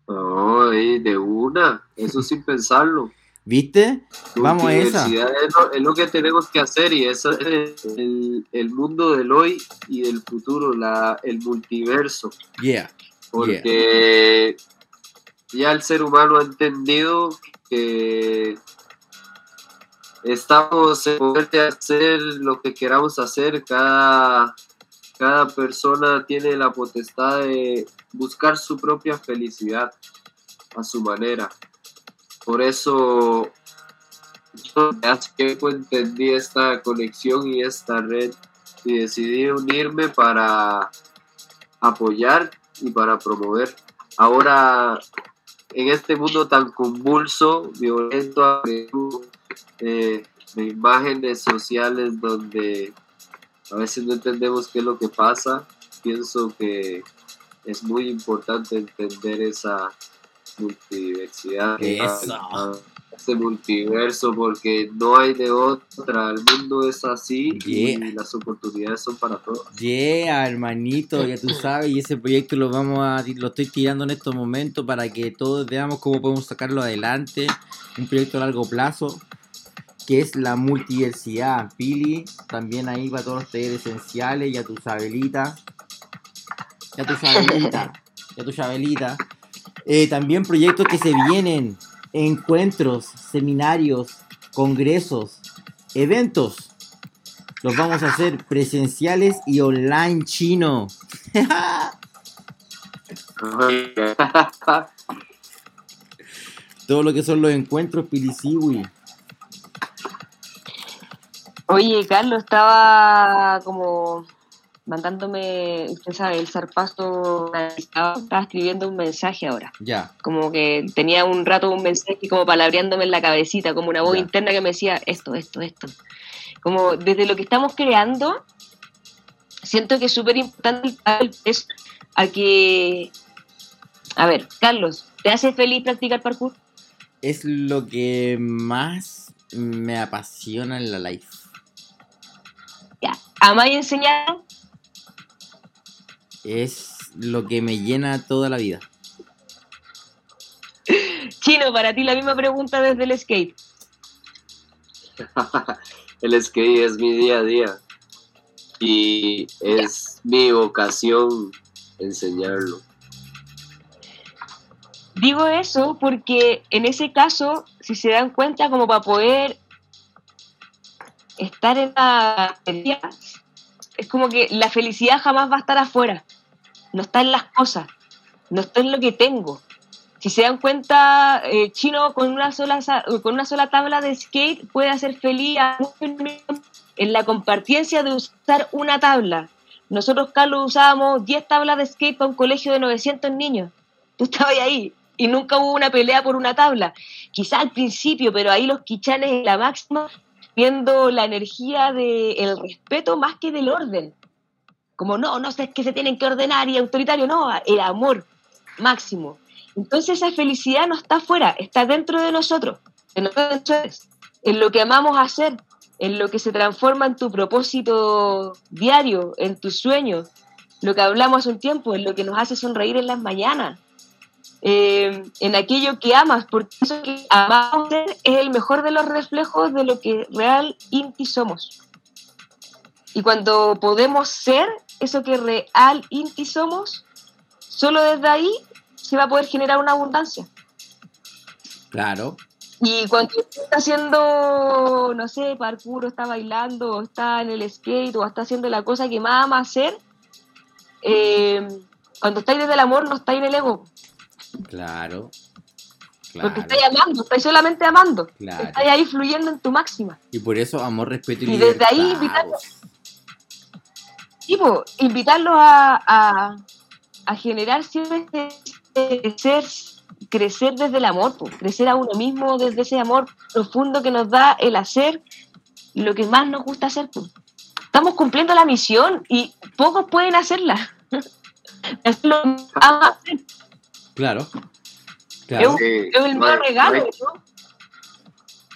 No, de una, eso sin pensarlo. ¿Viste? Vamos a esa. Es lo, que tenemos que hacer y eso es el, mundo del hoy y del futuro, la, el multiverso. Yeah. Porque ya el ser humano ha entendido que estamos en poder de hacer lo que queramos hacer. Cada, cada persona tiene la potestad de buscar su propia felicidad a su manera. Por eso yo hace tiempo entendí esta conexión y esta red y decidí unirme para apoyar y para promover. Ahora, en este mundo tan convulso, violento, eh, de imágenes sociales donde a veces no entendemos qué es lo que pasa, pienso que es muy importante entender esa multiversidad, ese multiverso, porque no hay de otra, el mundo es así y las oportunidades son para todos. Yeah, hermanito, ya tú sabes, y ese proyecto lo vamos a, lo estoy tirando en estos momentos para que todos veamos cómo podemos sacarlo adelante, un proyecto a largo plazo que es la multiversidad. Pili, también ahí va todos los talleres esenciales, ya tu Sabelita, ya tu Sabelita, ya tu Sabelita. Eh, también proyectos que se vienen, encuentros, seminarios, congresos, eventos. Los vamos a hacer presenciales y online chino. Todo lo que son los encuentros Pilisiwi. Oye, Carlos, estaba como mandándome, usted sabe, el zarpazo, estaba escribiendo un mensaje ahora. Ya. Como que tenía un rato un mensaje como palabreándome en la cabecita, como una voz Ya. interna que me decía esto, esto, esto. Como desde lo que estamos creando, siento que es súper importante el peso a que... A ver, Carlos, ¿te hace feliz practicar parkour? Es lo que más me apasiona en la life. Ya. ¿Amáis enseñar? Es lo que me llena toda la vida. Chino, para ti la misma pregunta desde el skate. El skate es mi día a día y es mi vocación enseñarlo. Digo eso porque en ese caso, si se dan cuenta, como para poder estar en la felicidad, es como que la felicidad jamás va a estar afuera, no está en las cosas, no está en lo que tengo. Si se dan cuenta, eh, Chino con una sola con una sola tabla de skate puede hacer feliz a en la compartiencia de usar una tabla. Nosotros, Carlos, usábamos 10 tablas de skate para un colegio de 900 niños. Tú estabas ahí y nunca hubo una pelea por una tabla. Quizá al principio, pero ahí los quichanes en la máxima, viendo la energía del respeto más que del orden. Como no, no es que se tienen que ordenar y autoritario, no, el amor máximo. Entonces esa felicidad no está afuera, está dentro de nosotros, en nosotros, en lo que amamos hacer, en lo que se transforma en tu propósito diario, en tus sueños, lo que hablamos hace un tiempo, en lo que nos hace sonreír en las mañanas, eh, en aquello que amas, porque eso que amamos es el mejor de los reflejos de lo que real Inti somos. Y cuando podemos ser eso que real Inti somos, solo desde ahí se va a poder generar una abundancia. Claro. Y cuando usted está haciendo, no sé, parkour, o está bailando, o está en el skate, o está haciendo la cosa que más ama hacer, eh, cuando estáis desde el amor, no estáis en el ego. Claro. Porque Claro. estáis amando, estáis solamente amando. Claro. Estáis ahí fluyendo en tu máxima. Y por eso amor, respeto y, Y desde ahí libertad, vos. Tipo, invitarlos a, a, a generar siempre crecer, crecer desde el amor, po, crecer a uno mismo desde ese amor profundo que nos da el hacer lo que más nos gusta hacer. po. Estamos cumpliendo la misión y pocos pueden hacerla. Hacerlo que aman hacer. Claro. Es Claro. Sí, es el mejor regalo, no hay- ¿no?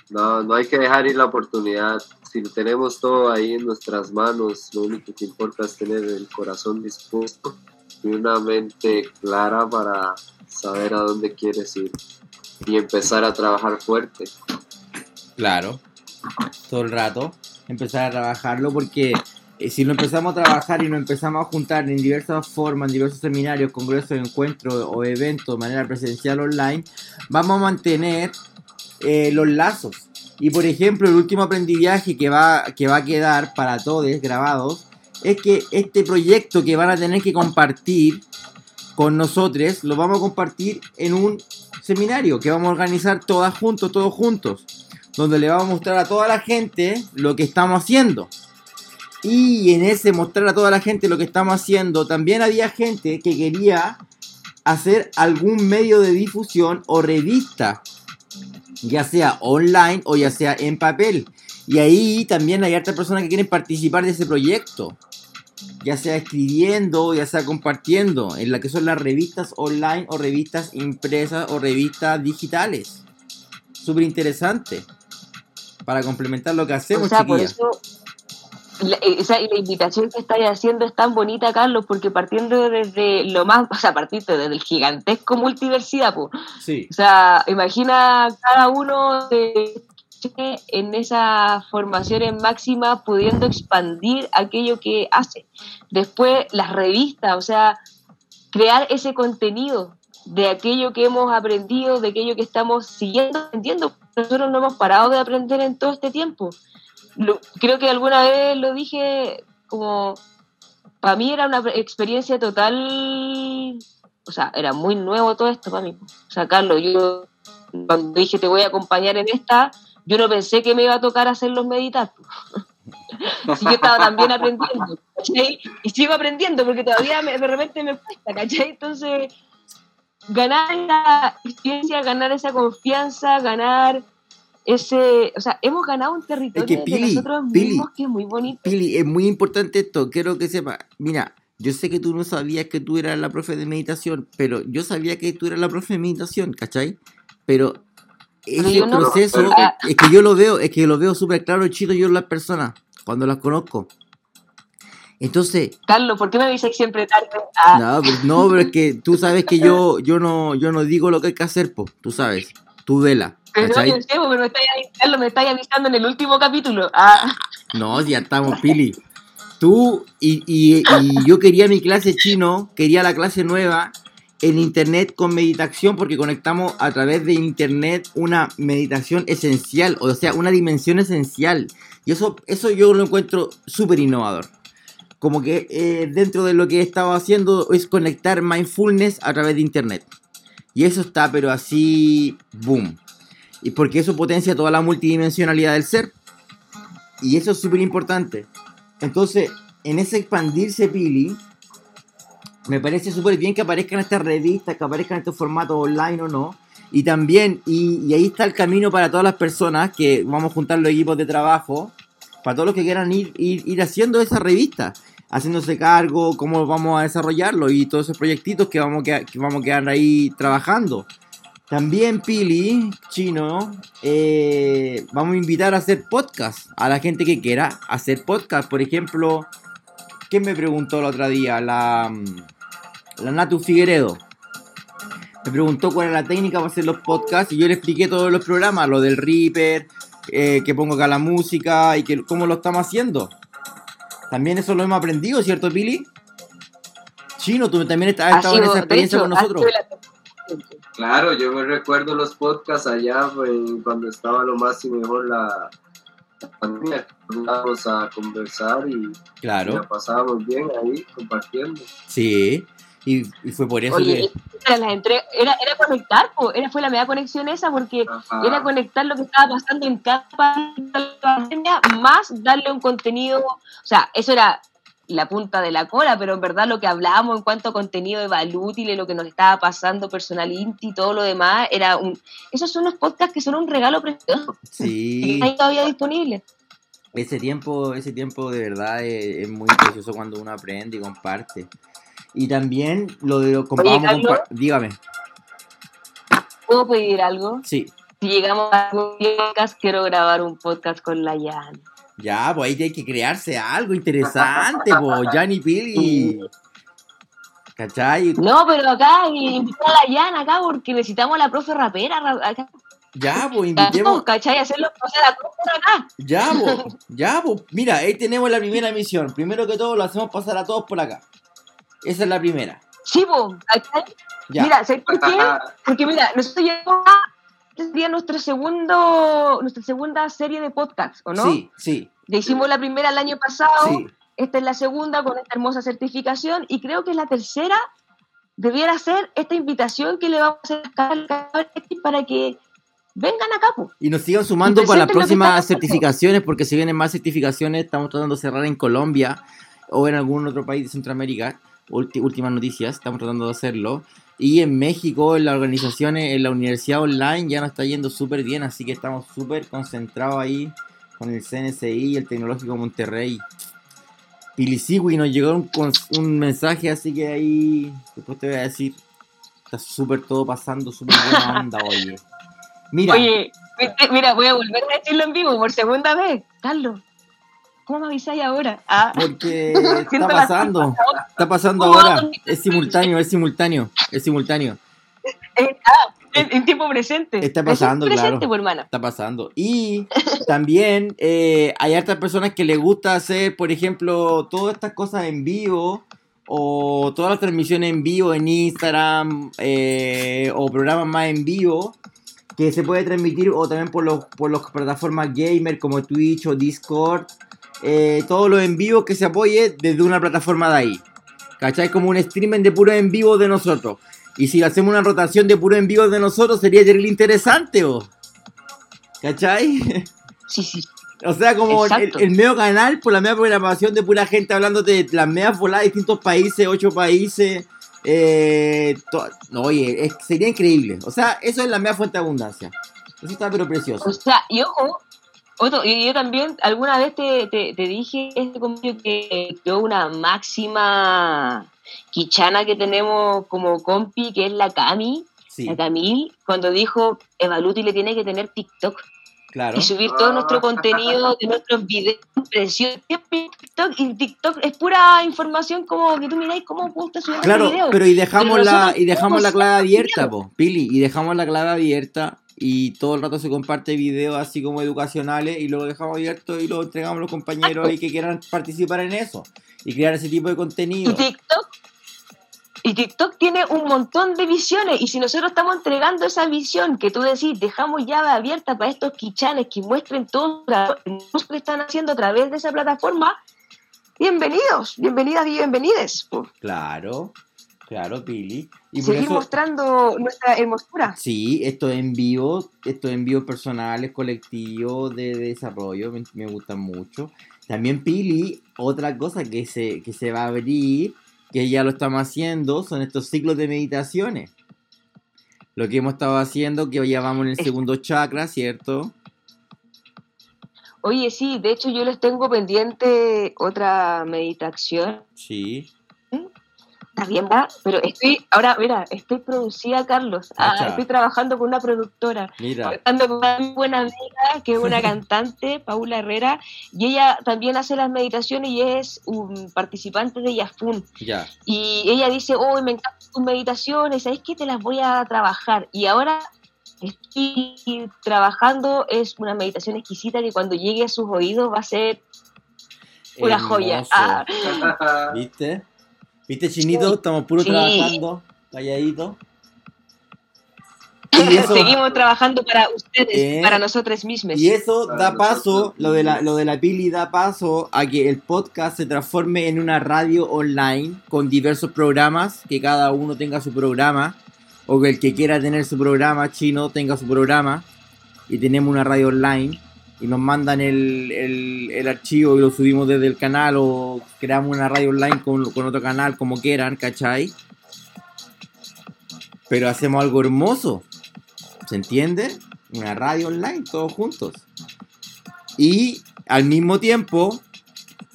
No, no hay que dejar ir la oportunidad. Si tenemos todo ahí en nuestras manos, lo único que importa es tener el corazón dispuesto y una mente clara para saber a dónde quieres ir y empezar a trabajar fuerte. Claro. Todo el rato. Empezar a trabajarlo porque eh, si lo empezamos a trabajar y nos empezamos a juntar en diversas formas, en diversos seminarios, congresos, encuentros o eventos de manera presencial online, vamos a mantener eh, los lazos. Y por ejemplo, el último aprendizaje que va, que va a quedar para todos grabados es que este proyecto que van a tener que compartir con nosotros, lo vamos a compartir en un seminario que vamos a organizar todas juntos, todos juntos donde le vamos a mostrar a toda la gente lo que estamos haciendo. Y en ese mostrar a toda la gente lo que estamos haciendo, también había gente que quería hacer algún medio de difusión o revista, ya sea online o ya sea en papel. Y ahí también hay hartas personas que quieren participar de ese proyecto, ya sea escribiendo, ya sea compartiendo, en la que son las revistas online o revistas impresas o revistas digitales. Súper interesante para complementar lo que hacemos, o sea, por chiquillas. eso la, esa, y la invitación que estáis haciendo es tan bonita, Carlos, porque partiendo desde lo más, o sea, partiendo desde el gigantesco multiversidad, po. Sí, o sea, imagina cada uno de en esa formación en máxima pudiendo expandir aquello que hace. Después las revistas, o sea, crear ese contenido de aquello que hemos aprendido, de aquello que estamos siguiendo aprendiendo. Nosotros no hemos parado de aprender en todo este tiempo. Lo- creo que alguna vez lo dije como, para mí era una experiencia total, o sea, era muy nuevo todo esto para mí. O sea, Carlos, yo cuando dije te voy a acompañar en esta, yo no pensé que me iba a tocar hacerlos meditar. si yo estaba también aprendiendo, ¿cachai? Y sigo aprendiendo porque todavía me, de repente me cuesta, ¿cachai? Entonces, ganar esa experiencia, ganar esa confianza, ganar ese, o sea, hemos ganado un territorio Es que, Pili, de nosotros Pili, mismos que es muy bonito. Pili, es muy importante esto, quiero que sepa. Mira, yo sé que tú no sabías que tú eras la profe de meditación, pero yo sabía que tú eras la profe de meditación, ¿cachai? Pero ese no- proceso, pero- es que yo lo veo, es que lo veo súper claro, chido yo en las personas, cuando las conozco. Entonces, Carlos, ¿por qué me avisas siempre tarde? Ah, no, pues, no, pero es que tú sabes que yo, yo no, yo no digo lo que hay que hacer, pues, tú sabes, tú vela, pero no, ¿cachai? yo sé, pero me estáis, me estáis avisando en el último capítulo. Ah, No, ya estamos, Pili. Tú y, y- y yo quería mi clase chino, quería la clase nueva en internet con meditación porque conectamos a través de internet una meditación esencial, o sea, una dimensión esencial. Y eso, eso yo lo encuentro súper innovador. Como que eh, dentro de lo que he estado haciendo es conectar mindfulness a través de internet. Y eso está, pero así, boom. Y porque eso potencia toda la multidimensionalidad del ser. Y eso es súper importante. Entonces, en ese expandirse Pili, me parece súper bien que aparezcan estas revistas, que aparezcan estos formatos online o no. Y también, y, ahí está el camino para todas las personas que vamos a juntar los equipos de trabajo, para todos los que quieran ir, ir, haciendo esa revista, haciéndose cargo, cómo vamos a desarrollarlo y todos esos proyectitos que vamos quedar, que vamos a quedar ahí trabajando. También Pili, chino, eh, vamos a invitar a hacer podcast a la gente que quiera hacer podcast. Por ejemplo, ¿quién me preguntó el otro día? La, mm, la Natu Figueredo. Me preguntó cuál era la técnica para hacer los podcasts y yo le expliqué todos los programas, lo del Reaper, eh, que pongo acá la música y que cómo lo estamos haciendo. También eso lo hemos aprendido, ¿cierto, Pili? Chino, tú también estás- has ha estado en esa experiencia hecho, con nosotros. sido la- Claro, yo me recuerdo los podcasts allá cuando estaba lo más y mejor la, la pandemia. Íbamos a conversar y, Claro, la pasábamos bien ahí compartiendo. sí. Y, y fue por eso Oye, que... era, las entre- era, era conectar, po, era, fue la media conexión esa, porque Ajá. era conectar lo que estaba pasando en cada la pandemia, más darle un contenido, o sea, eso era la punta de la cola, pero en verdad lo que hablábamos en cuanto a contenido de Valútil, lo que nos estaba pasando personal Inti y todo lo demás, era un, esos son los podcasts que son un regalo precioso, y Sí. están todavía disponibles. Ese tiempo, ese tiempo de verdad es, es muy precioso cuando uno aprende y comparte. Y también lo de lo comparamos Carlos. Dígame, ¿Puedo pedir algo? sí. Si llegamos a un podcast, quiero grabar un podcast con la Yan. Ya, pues ahí tiene que crearse algo interesante, pues, Johnny Pili. ¿Cachai? No, pero acá invitar a la Yan acá porque necesitamos a la profe rapera ra- acá. Ya, pues invitemos. ¿cachai? Hacerlo hacer la profe acá. Ya, pues, ya, pues. Mira, ahí tenemos la primera misión. Primero que todo, lo hacemos pasar a todos por acá. Esa es la primera. Sí, po, ¿cachai? Ya. Mira, ¿sabes por qué? Porque mira, nosotros llegamos a este sería nuestro segundo, nuestra segunda serie de podcasts, ¿o no? Sí, sí, Ya hicimos la primera el año pasado, sí. esta es la segunda con esta hermosa certificación y creo que la tercera debiera ser esta invitación que le vamos a hacer para que vengan acá, po. Y nos sigan sumando para las próximas certificaciones, porque si vienen más certificaciones, estamos tratando de cerrar en Colombia o en algún otro país de Centroamérica. Últimas noticias, estamos tratando de hacerlo. Y en México, en las organizaciones, en la universidad online, ya nos está yendo súper bien, así que estamos súper concentrados ahí con el CNCI y el Tecnológico Monterrey. Pilicigui nos llegó un, un mensaje, así que ahí después te voy a decir. Está súper todo pasando, súper buena onda, oye. Mira. Oye, mira, voy a volver a decirlo en vivo por segunda vez. Carlos, ¿cómo me avisáis ahora? Ah, Porque está pasando, está pasando ¿Cómo ahora. Es simultáneo, es simultáneo, es simultáneo. eh, ah, en, en tiempo presente. Está pasando, presente, claro. pues, hermana. Está pasando. Y también eh, hay hartas personas que les gusta hacer, por ejemplo, todas estas cosas en vivo o todas las transmisiones en vivo en Instagram eh, o programas más en vivo que se puede transmitir o también por los por las plataformas gamer como Twitch o Discord. Eh, todo lo en vivo que se apoye desde una plataforma de ahí. ¿Cachai? Como un streaming de puro en vivo de nosotros. Y si hacemos una rotación de puro en vivo de nosotros, sería interesante, ¿o? ¿Cachai? Sí, sí. O sea, como el, el medio canal, por la media programación de pura gente hablando de las medias voladas de distintos países, ocho países. Eh, no, oye, es- sería increíble. O sea, eso es la media fuente de abundancia. Eso está pero precioso. O sea, y ojo, otro, y yo también alguna vez te, te, te dije este comentario que yo una máxima quichana que tenemos como compi, que es la Cami, Sí, la Camil, cuando dijo Evaluti le tiene que tener TikTok claro. y subir todo Ah. nuestro contenido de nuestros videos preciosos. TikTok, y TikTok es pura información como que tú miráis cómo estar subiendo Claro, video. pero y dejamos Pero la y dejamos la clave abierta, po, Pili, y dejamos la clave abierta y todo el rato se comparte videos así como educacionales y lo dejamos abierto y lo entregamos a los compañeros ahí que quieran participar en eso y crear ese tipo de contenido. Y TikTok, y TikTok tiene un montón de visiones. Y si nosotros estamos entregando esa visión que tú decís, dejamos llave abierta para estos quichanes que muestren todo lo que están haciendo a través de esa plataforma, bienvenidos, bienvenidas y bienvenides. Claro, claro, Pili. Y Seguir eso, mostrando nuestra hermosura. sí, esto en vivo, estos envíos personales, colectivos de, de desarrollo, me, me gustan mucho. También Pili, otra cosa que se, que se va a abrir, que ya lo estamos haciendo, son estos ciclos de meditaciones. Lo que hemos estado haciendo, que ya vamos en el segundo chakra, ¿cierto? Oye, sí, de hecho yo les tengo pendiente otra meditación. Sí. Está bien, ¿va? Pero estoy, ahora, mira, estoy producida, Carlos. Ah, estoy trabajando con una productora. Mira, con una buena amiga, que es una cantante, Paula Herrera, y ella también hace las meditaciones y es un participante de Yafun. ya. Y ella dice, oh, me encantan tus meditaciones, ¿sabes qué? Te las voy a trabajar. Y ahora estoy trabajando, es una meditación exquisita que cuando llegue a sus oídos va a ser una joya. Ah, ¿Viste? ¿Viste, Chinito? Estamos puro Sí. trabajando, calladito. Y eso, Seguimos trabajando para ustedes, Eh, para nosotros mismos. y eso Para da paso, lo de, la, lo de la Pili da paso a que el podcast se transforme en una radio online con diversos programas, que cada uno tenga su programa, o que el que quiera tener su programa chino tenga su programa, y tenemos una radio online, y nos mandan el, el, el archivo y lo subimos desde el canal, o creamos una radio online con, con otro canal, como quieran, ¿cachai? Pero hacemos algo hermoso, ¿se entiende? Una radio online, todos juntos. Y al mismo tiempo,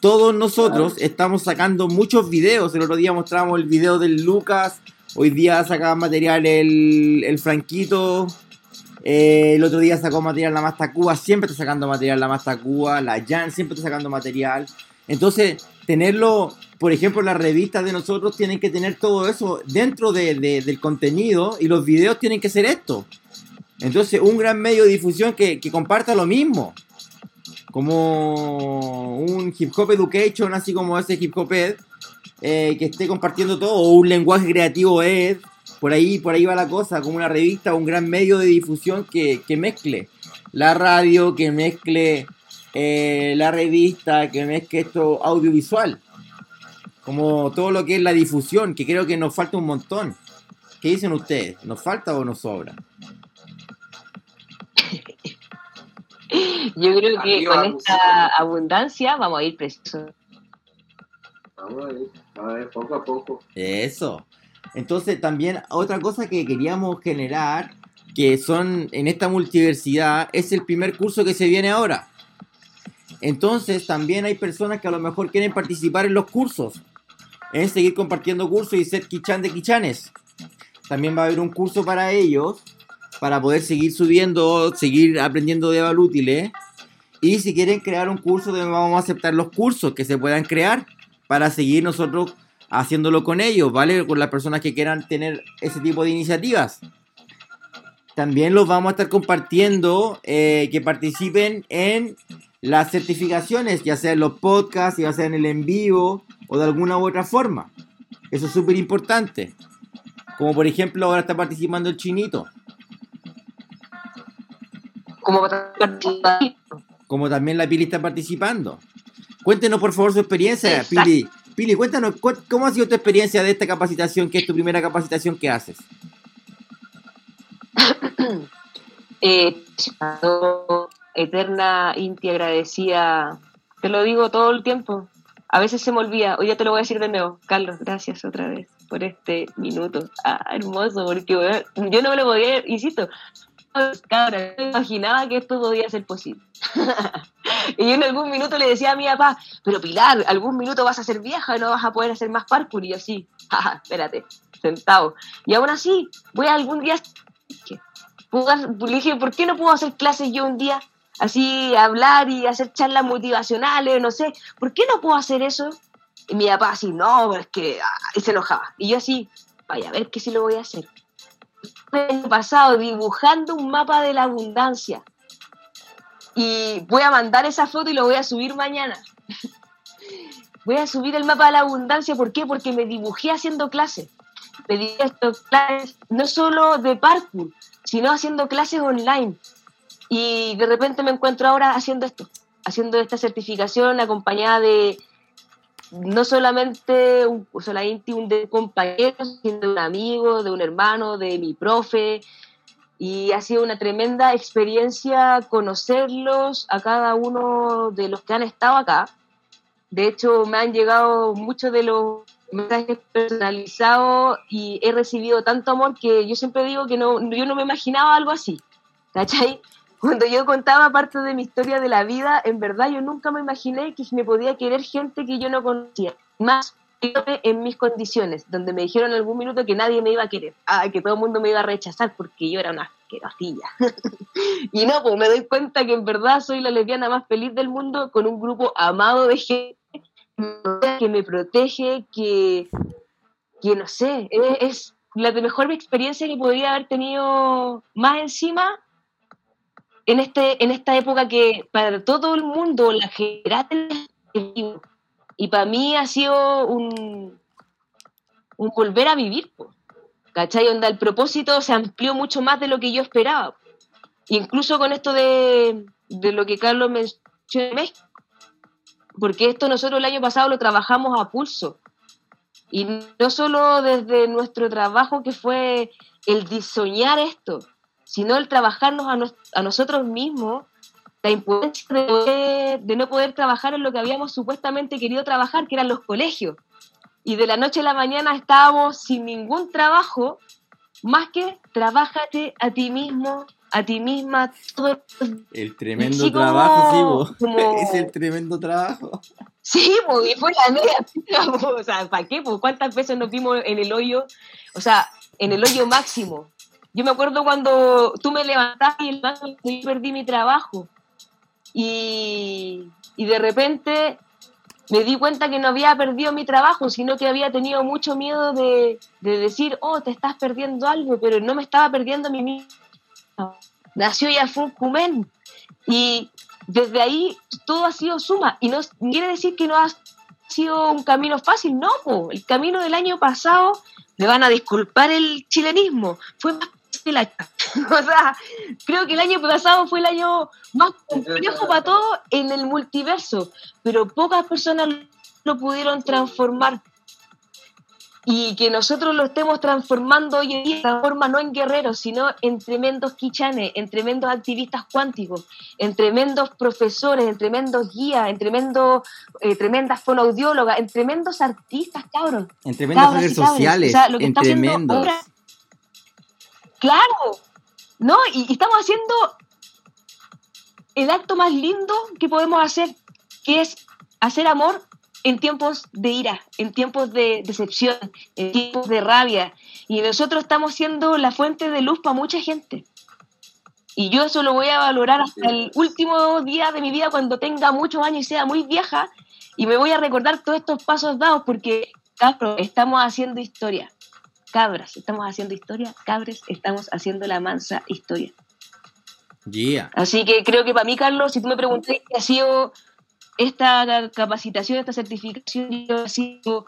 todos nosotros estamos sacando muchos videos. El otro día mostramos el video del Lucas. Hoy día sacaba material el, el Franquito. Eh, el otro día sacó material la Masta Cuba. Siempre está sacando material la Masta Cuba. La Jan siempre está sacando material. Entonces, tenerlo, por ejemplo, las revistas de nosotros tienen que tener todo eso dentro de- de- del contenido. Y los videos tienen que ser esto. Entonces, un gran medio de difusión que, que comparta lo mismo. Como un hip hop education, así como ese hip hop ed, eh, que esté compartiendo todo, o un lenguaje creativo ed, por ahí, por ahí va la cosa, como una revista, un gran medio de difusión que, que mezcle la radio, que mezcle eh, la revista, que mezcle esto audiovisual. Como todo lo que es la difusión, que creo que nos falta un montón. ¿Qué dicen ustedes? ¿Nos falta o nos sobra? Yo creo que Arriba, con música. esta abundancia vamos a ir precisos. Vamos a ver, a ver, poco a poco. Eso. Entonces también otra cosa que queríamos generar, que son en esta multiversidad, es el primer curso que se viene ahora. Entonces también hay personas que a lo mejor quieren participar en los cursos, en seguir compartiendo cursos y ser quichan de quichanes. También va a haber un curso para ellos, para poder seguir subiendo, seguir aprendiendo de Valútiles. Y si quieren crear un curso, también vamos a aceptar los cursos que se puedan crear para seguir nosotros haciéndolo con ellos, ¿vale? Con las personas que quieran tener ese tipo de iniciativas. También los vamos a estar compartiendo eh, que participen en las certificaciones, ya sea en los podcasts, ya sea en el en vivo o de alguna u otra forma. Eso es súper importante. Como por ejemplo ahora está participando el chinito. Como. Como también la Pili está participando. Cuéntenos por favor su experiencia, Exacto. Pili. Pili, cuéntanos cu- cómo ha sido tu experiencia de esta capacitación, que es tu primera capacitación que haces. eh, eterna, Inti, agradecida, te lo digo todo el tiempo, a veces se me olvida, hoy ya te lo voy a decir de nuevo, Carlos, gracias otra vez por este minuto, ah, hermoso, porque yo no me lo podía, insisto, cabra, no imaginaba que esto podía ser posible. y yo en algún minuto le decía a mi papá, pero Pilar, algún minuto vas a ser vieja y no vas a poder hacer más parkour. Y yo sí, espérate, sentado. Y aún así, voy a algún día... Le dije, ¿por qué no puedo hacer clases yo un día? Así, hablar y hacer charlas motivacionales, no sé. ¿Por qué no puedo hacer eso? Y mi papá así, no, es que... Ah", y se enojaba. Y yo así, vaya, a ver qué sí lo voy a hacer pasado dibujando un mapa de la abundancia. Y voy a mandar esa foto y lo voy a subir mañana. voy a subir el mapa de la abundancia, ¿por qué? Porque me dibujé haciendo clases. Pedí estos clases no solo de parkour, sino haciendo clases online. Y de repente me encuentro ahora haciendo esto, haciendo esta certificación acompañada de, no solamente un, un de compañeros, sino de un amigo, de un hermano, de mi profe. Y ha sido una tremenda experiencia conocerlos a cada uno de los que han estado acá. De hecho, me han llegado muchos de los mensajes personalizados y he recibido tanto amor que yo siempre digo que no, yo no me imaginaba algo así. ¿Cachai? Cuando yo contaba parte de mi historia de la vida, en verdad yo nunca me imaginé que me podía querer gente que yo no conocía. Más en mis condiciones, donde me dijeron en algún minuto que nadie me iba a querer, ah, que todo el mundo me iba a rechazar porque yo era una asquerosilla. y no, pues me doy cuenta que en verdad soy la lesbiana más feliz del mundo con un grupo amado de gente que me protege, que, que no sé, es, es la mejor experiencia que podría haber tenido más encima en, este, en esta época que para todo el mundo la general es. Y para mí ha sido un, un volver a vivir, ¿cachai? Onda, el propósito se amplió mucho más de lo que yo esperaba. Incluso con esto de, de lo que Carlos mencionó, porque esto nosotros el año pasado lo trabajamos a pulso. Y no solo desde nuestro trabajo que fue el diseñar esto, sino el trabajarnos a, nosotros mismos, la impotencia de, no poder trabajar en lo que habíamos supuestamente querido trabajar, que eran los colegios. Y de la noche a la mañana estábamos sin ningún trabajo, más que trabájate a ti mismo, a ti misma, todo el tremendo trabajo, sí, es el tremendo trabajo. Sí, y fue la mía, o sea, ¿para qué? ¿Cuántas veces nos vimos en el hoyo? O sea, en el hoyo máximo, yo me acuerdo cuando tú me levantaste y el y perdí mi trabajo. Y, y de repente me di cuenta que no había perdido mi trabajo, sino que había tenido mucho miedo de, de decir, oh, te estás perdiendo algo, pero no me estaba perdiendo a mí mismo. Nació ya fue un Y desde ahí todo ha sido suma. Y no quiere decir que no ha sido un camino fácil, no, el camino del año pasado, me van a disculpar el chilenismo, fue más o sea, creo que el año pasado fue el año más complejo para todo en el multiverso, pero pocas personas lo pudieron transformar. Y que nosotros lo estemos transformando hoy en día de forma no en guerreros, sino en tremendos quichanes, en tremendos activistas cuánticos, en tremendos profesores, en tremendos guías, en tremendos, eh, tremendas fonoaudiólogas, en tremendos artistas, cabros. En tremendos redes sociales, en tremendos. Claro, ¿no? Y, estamos haciendo el acto más lindo que podemos hacer, que es hacer amor en tiempos de ira, en tiempos de decepción, en tiempos de rabia. Y nosotros estamos siendo la fuente de luz para mucha gente. Y yo eso lo voy a valorar hasta el último día de mi vida cuando tenga muchos años y sea muy vieja. Y me voy a recordar todos estos pasos dados porque, estamos haciendo historia cabras, estamos haciendo historia, cabres, estamos haciendo la mansa historia. Yeah. Así que creo que para mí, Carlos, si tú me preguntas qué ha sido esta capacitación, esta certificación, ha sido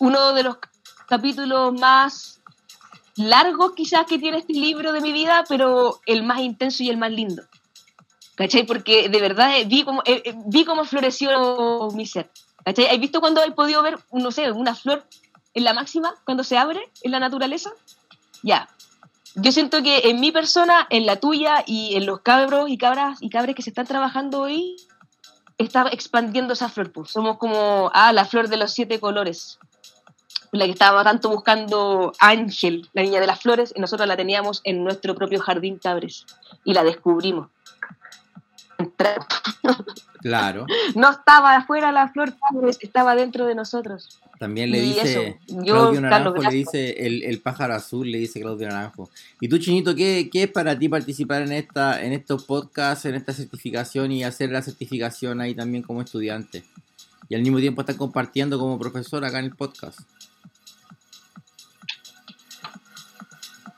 uno de los capítulos más largos quizás que tiene este libro de mi vida, pero el más intenso y el más lindo. ¿Cachai? Porque de verdad eh, vi cómo, eh, eh, vi cómo floreció mi ser. ¿Cachai? ¿Has visto cuando he podido ver, no sé, una flor en la máxima, cuando se abre en la naturaleza, ya. yo siento que en mi persona, en la tuya y en los cabros y cabras y cabres que se están trabajando hoy, está expandiendo esa flor. Pues. Somos como, ah, la flor de los siete colores. La que estaba tanto buscando Ángel, la niña de las flores, y nosotros la teníamos en nuestro propio jardín cabres. Y la descubrimos. Claro. no estaba afuera la flor estaba dentro de nosotros. También le Y dice eso, yo, Claudio Naranjo, Carlos, le dice el, el pájaro azul, le dice Claudio Naranjo. Y tú, Chinito, ¿qué, qué es para ti participar en esta en estos podcasts, en esta certificación y hacer la certificación ahí también como estudiante? Y al mismo tiempo estar compartiendo como profesor acá en el podcast.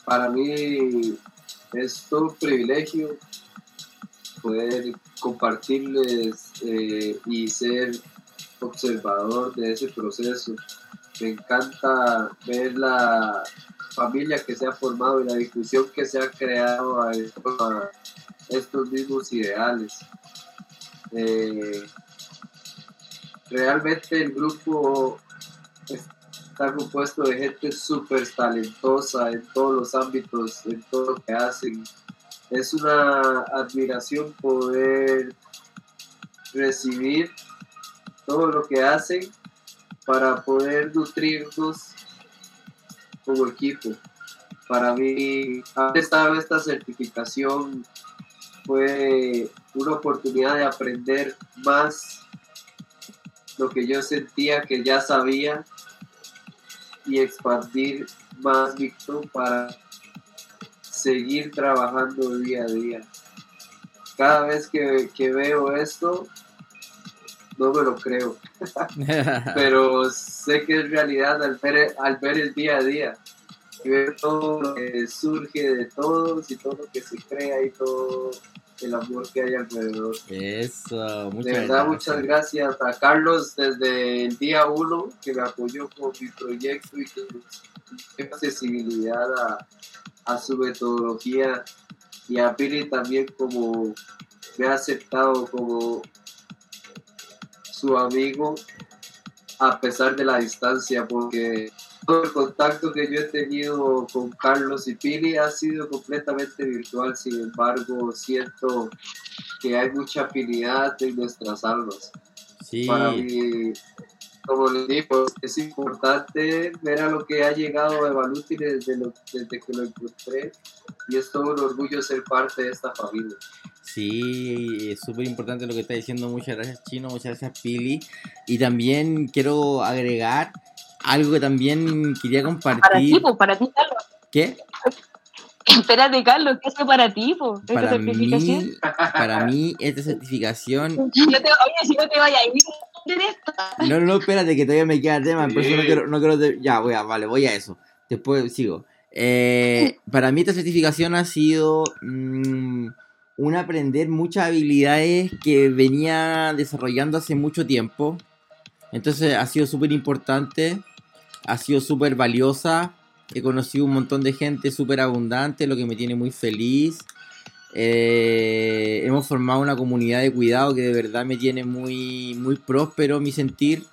Para mí es todo un privilegio poder compartirles eh, y ser observador de ese proceso. Me encanta ver la familia que se ha formado y la discusión que se ha creado a estos, mismos ideales. Eh, realmente el grupo está compuesto de gente súper talentosa en todos los ámbitos, en todo lo que hacen. Es una admiración poder recibir todo lo que hacen para poder nutrirnos como equipo. Para mí, haber estado esta certificación fue una oportunidad de aprender más lo que yo sentía que ya sabía y expandir más Víctor para seguir trabajando día a día. Cada vez que, que veo esto, no me lo creo, pero sé que es realidad al ver, al ver el día a día y ver todo lo que surge de todos y todo lo que se crea y todo el amor que hay alrededor. Eso, muchas De verdad, gracias. muchas gracias a Carlos desde el día uno que me apoyó con mi proyecto y que tengo accesibilidad a, a su metodología y a Pili también como me ha aceptado como su amigo a pesar de la distancia porque todo el contacto que yo he tenido con Carlos y Pili ha sido completamente virtual, sin embargo siento que hay mucha afinidad en nuestras almas. Sí, Para mí, como les digo, es importante ver a lo que ha llegado a Evaluti desde, lo- desde que lo encontré y es todo un orgullo ser parte de esta familia. sí, es súper importante lo que está diciendo. Muchas gracias, Chino, muchas gracias, Pili. Y también quiero agregar algo que también quería Para ti, compartir. pues, para ti, Carlos. ¿Qué? Espérate, Carlos, ¿qué hace para ti, po? ¿Esta Para certificación? mí, para mí, esta certificación No te- oye, si no te vayas a ir a hacer esto. No, no, no, espérate, que todavía me queda tema, por eso no quiero, no quiero te- ya, voy a, vale, voy a eso. Después sigo. Eh, para mí esta certificación ha sido mm, un aprender muchas habilidades que venía desarrollando hace mucho tiempo. Entonces ha sido súper importante, ha sido súper valiosa. He conocido un montón de gente súper abundante, lo que me tiene muy feliz. Eh, hemos formado una comunidad de cuidado que de verdad me tiene muy, muy próspero mi sentir.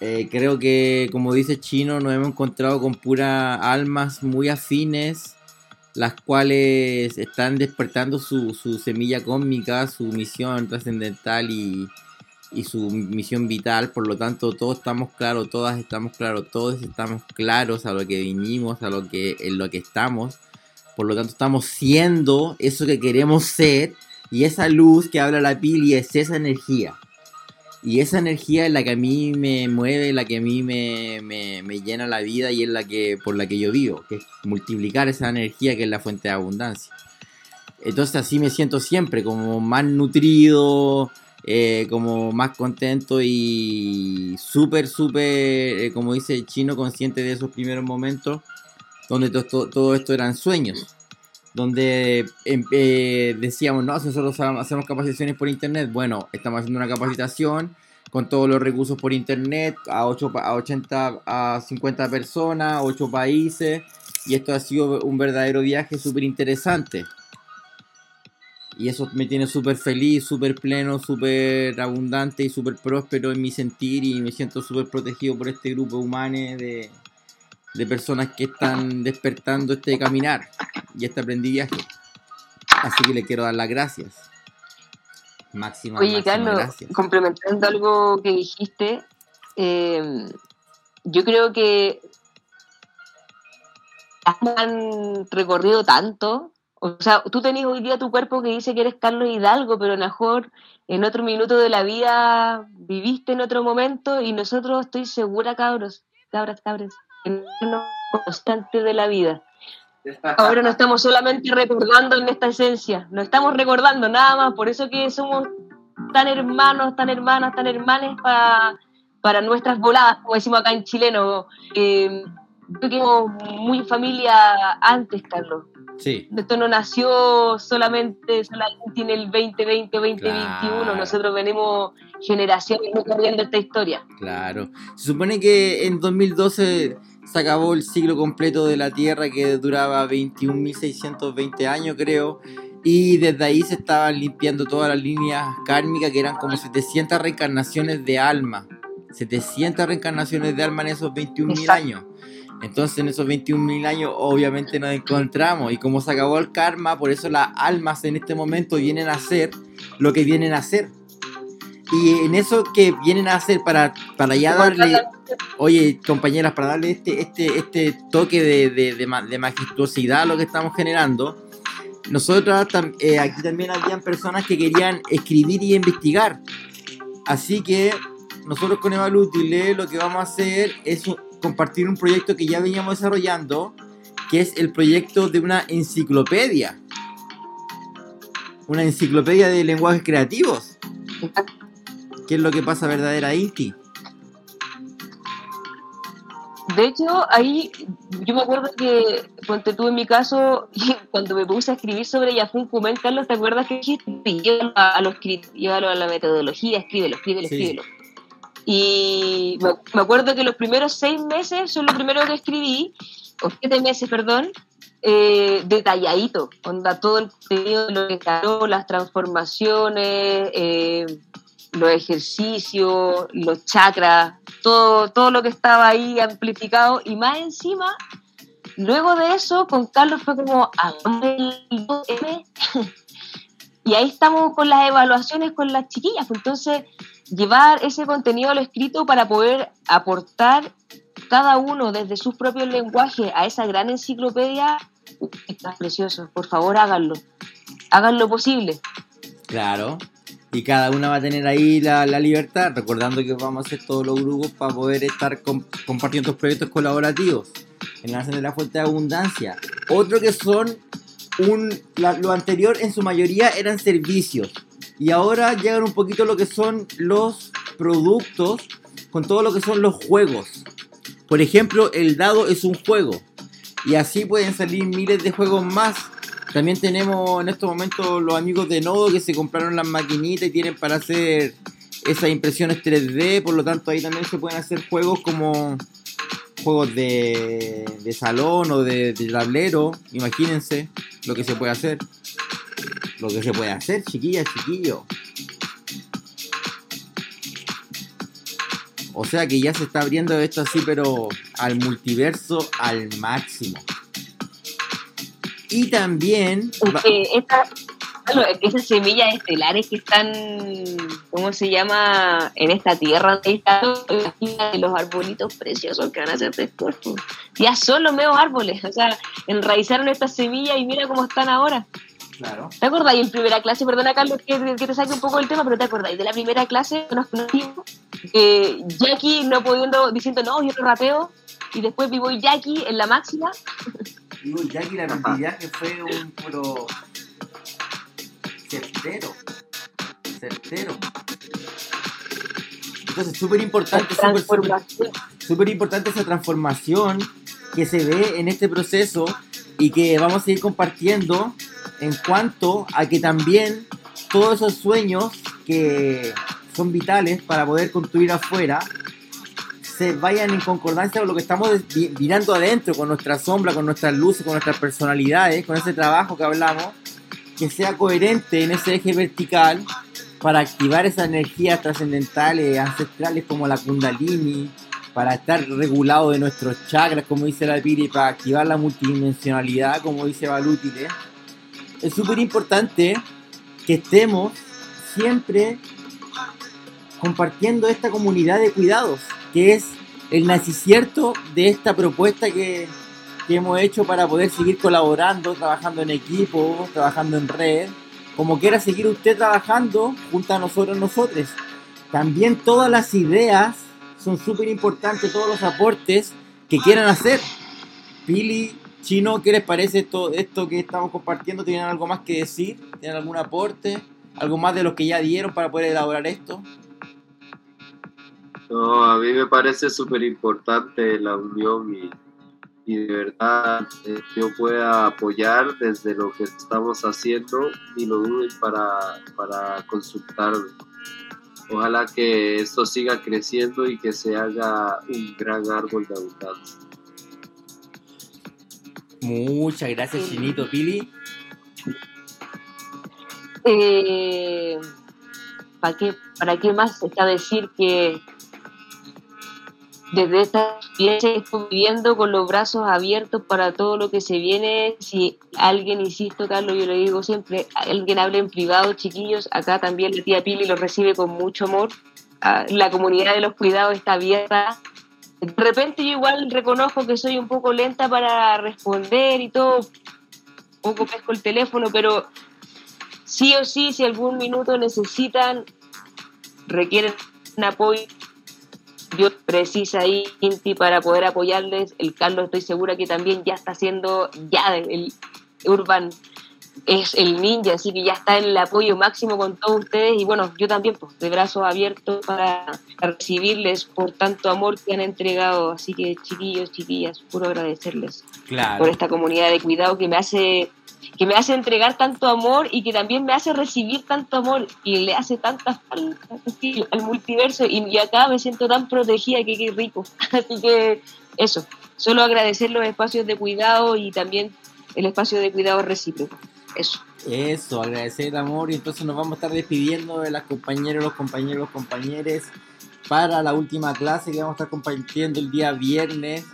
Eh, creo que, como dice Chino, nos hemos encontrado con puras almas muy afines, las cuales están despertando su, su semilla cósmica, su misión trascendental y, y su misión vital. Por lo tanto, todos estamos claros, todas estamos claros, todos estamos claros a lo que vinimos, a lo que, en lo que estamos. Por lo tanto, estamos siendo eso que queremos ser. Y esa luz que habla la pili es esa energía. Y esa energía es la que a mí me mueve, la que a mí me, me- llena la vida y es la que por la que yo vivo, que es multiplicar esa energía que es la fuente de abundancia. Entonces así me siento siempre, como más nutrido, eh, como más contento y súper, súper, eh, como dice el chino, consciente de esos primeros momentos donde to- to- todo esto eran sueños. Donde em, eh, decíamos, no, si nosotros ha- hacemos capacitaciones por internet. Bueno, estamos haciendo una capacitación con todos los recursos por internet a, 8, a 80, a 50 personas, 8 países. Y esto ha sido un verdadero viaje súper interesante. Y eso me tiene súper feliz, súper pleno, súper abundante y súper próspero en mi sentir. Y me siento súper protegido por este grupo humano de, de personas que están despertando este caminar. y este aprendizaje. Así que le quiero dar las gracias. Máxima, Oye, máxima Carlos, gracias. complementando algo que dijiste, eh, yo creo que han recorrido tanto. O sea, tú tenés hoy día tu cuerpo que dice que eres Carlos Hidalgo, pero lo mejor en otro minuto de la vida viviste en otro momento y nosotros estoy segura, cabros, cabras, cabres, en una constante de la vida. Ahora no estamos solamente recordando en esta esencia, no estamos recordando nada más, por eso que somos tan hermanos, tan hermanas, tan hermanes para, para nuestras voladas, como decimos acá en chileno. Eh, yo muy familia antes, Carlos. Sí, Esto no nació solamente, solamente en el 2020 2021, Claro. nosotros venimos generaciones recorriendo esta historia. claro. Se supone que en 2012 se acabó el ciclo completo de la Tierra que duraba 21.620 años, creo. Y desde ahí se estaban limpiando todas las líneas kármicas que eran como 700 reencarnaciones de alma. 700 reencarnaciones de alma en esos 21.000 Exacto. años. Entonces en esos 21.000 años obviamente nos encontramos y como se acabó el karma, por eso las almas en este momento vienen a hacer lo que vienen a hacer. Y en eso que vienen a hacer para, para ya darle, oye compañeras, para darle este, este, este toque de, de, de de majestuosidad a lo que estamos generando, nosotros eh, aquí también habían personas que querían escribir y investigar. Así que nosotros con Eva Lútile lo que vamos a hacer es compartir un proyecto que ya veníamos desarrollando, que es el proyecto de una enciclopedia. Una enciclopedia de lenguajes creativos. ¿Qué es lo que pasa verdadera Inti? De hecho, ahí yo me acuerdo que, ponte tú en mi caso, cuando me puse a escribir sobre Yafun Kumel, Carlos, ¿te acuerdas que dijiste? Llévalo a, a lo escrito, llévalo a la metodología, escríbelo, escríbelo, Sí. escríbelo. Y me, acuerdo que los primeros seis meses son lo primero que escribí, o siete meses, perdón, eh, detalladito, onda todo el contenido lo que ganó, las transformaciones, eh, los ejercicios, los chakras, todo, todo lo que estaba ahí amplificado. Y más encima, luego de eso con Carlos fue como 2M y ahí estamos con las evaluaciones con las chiquillas, pues entonces llevar ese contenido a lo escrito para poder aportar cada uno desde sus propios lenguajes a esa gran enciclopedia, está precioso, por favor háganlo, hagan lo posible. Claro. Y cada una va a tener ahí la, la libertad, recordando que vamos a hacer todos los grupos para poder estar com- compartiendo estos proyectos colaborativos en la de la fuente de abundancia. Otro que son un, la- lo anterior en su mayoría eran servicios y ahora llegan un poquito lo que son los productos con todo lo que son los juegos. Por ejemplo, el dado es un juego y así pueden salir miles de juegos más también tenemos en estos momentos los amigos de Nodo que se compraron las maquinitas y tienen para hacer esas impresiones 3D, por lo tanto ahí también se pueden hacer juegos como juegos de, de salón o de, de tablero, imagínense lo que se puede hacer. Lo que se puede hacer, chiquillas, chiquillos. O sea que ya se está abriendo esto así, pero al multiverso al máximo. Y también... esta- esas semillas estelares que están, ¿cómo se llama? En esta tierra, de los arbolitos preciosos que van a ser después. pues. Ya son los nuevos árboles, o sea, enraizaron estas semillas y mira cómo están ahora. Claro. ¿Te acordáis en primera clase? Perdona, Carlos, que, que te saque un poco del tema, pero ¿te acordáis de la primera clase que nos conocimos? Que Jackie no pudiendo, diciendo, no, yo no rapeo, y después vivo Jackie en la máxima. Digo, Jackie, la viaje fue un puro certero. Certero. Entonces, súper importante, súper importante esa transformación que se ve en este proceso y que vamos a ir compartiendo en cuanto a que también todos esos sueños que son vitales para poder construir afuera se vayan en concordancia con lo que estamos mirando adentro, con nuestra sombra, con nuestras luces, con nuestras personalidades, con ese trabajo que hablamos, que sea coherente en ese eje vertical para activar esas energías trascendentales, ancestrales como la kundalini, para estar regulado de nuestros chakras, como dice la Piri, para activar la multidimensionalidad, como dice Balútile, es súper importante que estemos siempre compartiendo esta comunidad de cuidados, que es el nacicierto de esta propuesta que, que hemos hecho para poder seguir colaborando, trabajando en equipo, trabajando en red, como quiera seguir usted trabajando junto a nosotros, nosotros. También todas las ideas son súper importantes, todos los aportes que quieran hacer. Pili, Chino, ¿qué les parece esto, esto que estamos compartiendo? ¿Tienen algo más que decir? ¿Tienen algún aporte? ¿Algo más de los que ya dieron para poder elaborar esto? No, a mí me parece súper importante la unión y, y, de verdad eh, yo pueda apoyar desde lo que estamos haciendo y lo duden para, para consultarme. Ojalá que esto siga creciendo y que se haga un gran árbol de abundancia. Muchas gracias, Chinito. Pili. Eh, ¿para, qué, ¿Para qué más está decir que desde esta experiencia estoy viviendo con los brazos abiertos para todo lo que se viene. Si alguien, insisto, Carlos, yo le digo siempre, alguien habla en privado, chiquillos, acá también la tía Pili lo recibe con mucho amor. Ah, la comunidad de los cuidados está abierta. De repente yo igual reconozco que soy un poco lenta para responder y todo, poco pesco el teléfono, pero sí o sí, si algún minuto necesitan, requieren un apoyo, yo precisa ahí Inti para poder apoyarles. El Carlos estoy segura que también ya está haciendo, ya el Urban es el ninja, así que ya está en el apoyo máximo con todos ustedes y bueno, yo también pues de brazos abiertos para recibirles por tanto amor que han entregado, así que chiquillos, chiquillas, puro agradecerles Claro. por esta comunidad de cuidado que me hace que me hace entregar tanto amor y que también me hace recibir tanto amor y le hace tanta falta al multiverso y, y acá me siento tan protegida que qué rico. Así que eso, solo agradecer los espacios de cuidado y también el espacio de cuidado recíproco. Eso. Eso, agradecer el amor y entonces nos vamos a estar despidiendo de las compañeras, los compañeros, los compañeros para la última clase que vamos a estar compartiendo el día viernes,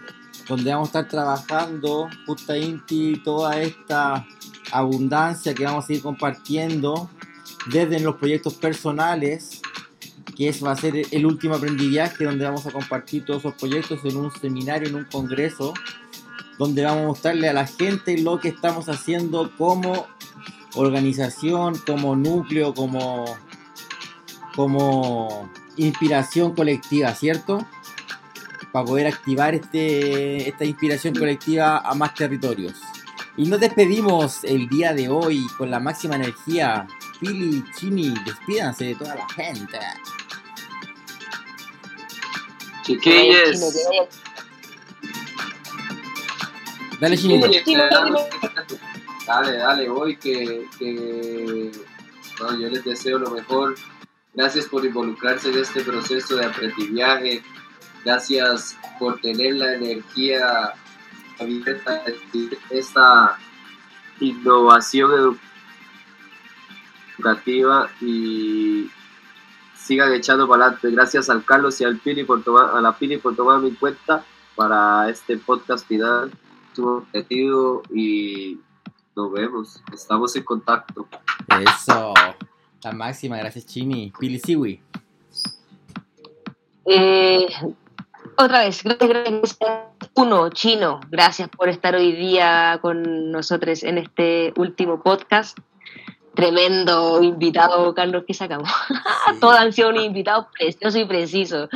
donde vamos a estar trabajando justa Inti toda esta abundancia que vamos a ir compartiendo desde los proyectos personales, que es, va a ser el último aprendizaje donde vamos a compartir todos esos proyectos en un seminario, en un congreso, donde vamos a mostrarle a la gente lo que estamos haciendo como organización, como núcleo, como, como inspiración colectiva, ¿cierto? Para poder activar este, esta inspiración colectiva a más territorios. Y nos despedimos el día de hoy con la máxima energía. Pili, Chini, despídanse de toda la gente. Chiquillos. Dale, Chinito. Dale, dale, voy que, que no, yo les deseo lo mejor. Gracias por involucrarse en este proceso de aprendizaje. Gracias por tener la energía abierta, esta innovación educativa y sigan echando para adelante. Gracias al Carlos y al Pili por tomar, a la Pili por tomarme en cuenta para este podcast final. Estuvo objetivo y nos vemos. Estamos en contacto. Eso. La máxima, gracias Chini. Pili Siwi. Eh, otra vez, gracias, gracias. Uno, Chino, gracias por estar hoy día con nosotros en este último podcast. Tremendo invitado, Carlos, que sacamos. Todos han sido unos invitados preciosos y precisos.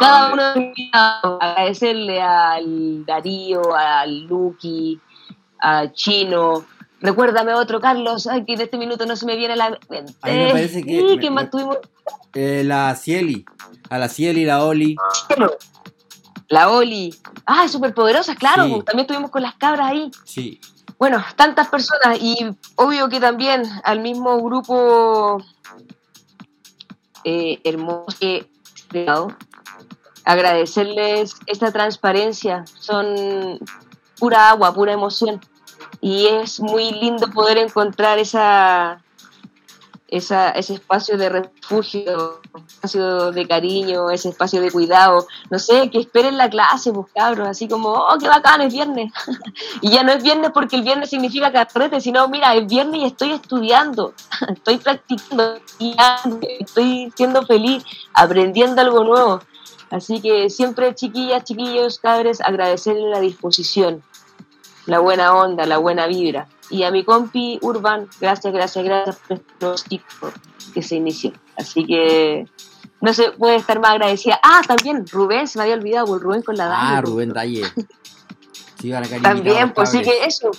Cada uno de los invitados, agradecerle al Darío, al Lucky, a Chino. Recuérdame otro, Carlos, ay, que en este minuto no se me viene la mente. A mí me parece que- Sí, me- ¿qué más me- tuvimos? Eh, la Cieli. A la Cieli, la Oli. La Oli. Ah, súper poderosas, claro. Sí. También estuvimos con las cabras ahí. Sí. Bueno, tantas personas y obvio que también al mismo grupo eh, hermoso que creado, agradecerles esta transparencia. Son pura agua, pura emoción. Y es muy lindo poder encontrar esa, esa, ese espacio de refugio, espacio de cariño, ese espacio de cuidado, no sé, que esperen la clase, pues cabros, así como, oh, qué bacán, es viernes. y ya no es viernes porque el viernes significa carrete, sino, mira, es viernes y estoy estudiando, estoy practicando, estoy siendo feliz, aprendiendo algo nuevo. Así que siempre, chiquillas, chiquillos, cabres, agradecerle la disposición, la buena onda, la buena vibra. Y a mi compi Urban, gracias, gracias, gracias por este proyecto que se inició. Así que no se puede estar más agradecida. Ah, también Rubén, se me había olvidado, por Rubén con la Dalle. Ah, Rubén Dalle. Sí, también, pues sí que eso.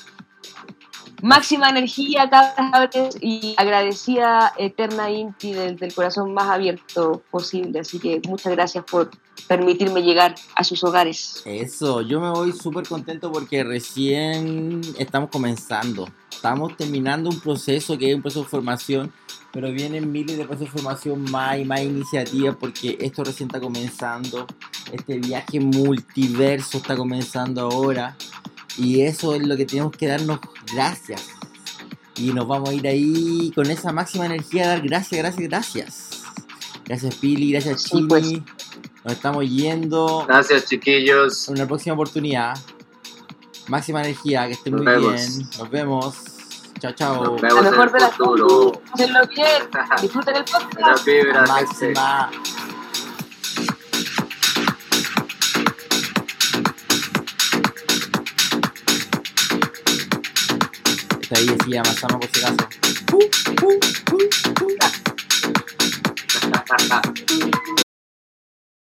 Máxima energía, cada vez y agradecida eterna Inti desde el corazón más abierto posible. Así que muchas gracias por permitirme llegar a sus hogares. Eso, yo me voy súper contento porque recién estamos comenzando. Estamos terminando un proceso que es un proceso de formación, pero vienen miles de procesos de formación más y más iniciativas porque esto recién está comenzando. Este viaje multiverso está comenzando ahora. Y eso es lo que tenemos que darnos gracias. Y nos vamos a ir ahí con esa máxima energía a dar gracias, gracias, gracias. Gracias Pili, gracias. Pues. Nos estamos yendo. Gracias chiquillos. En una próxima oportunidad. Máxima energía, que estén muy bien. Nos vemos. Chao, chao. Nos vemos en el futuro. bien. Disfruten el podcast. Máxima. Esta ahí decía Masama por si acaso. Uh, uh, uh,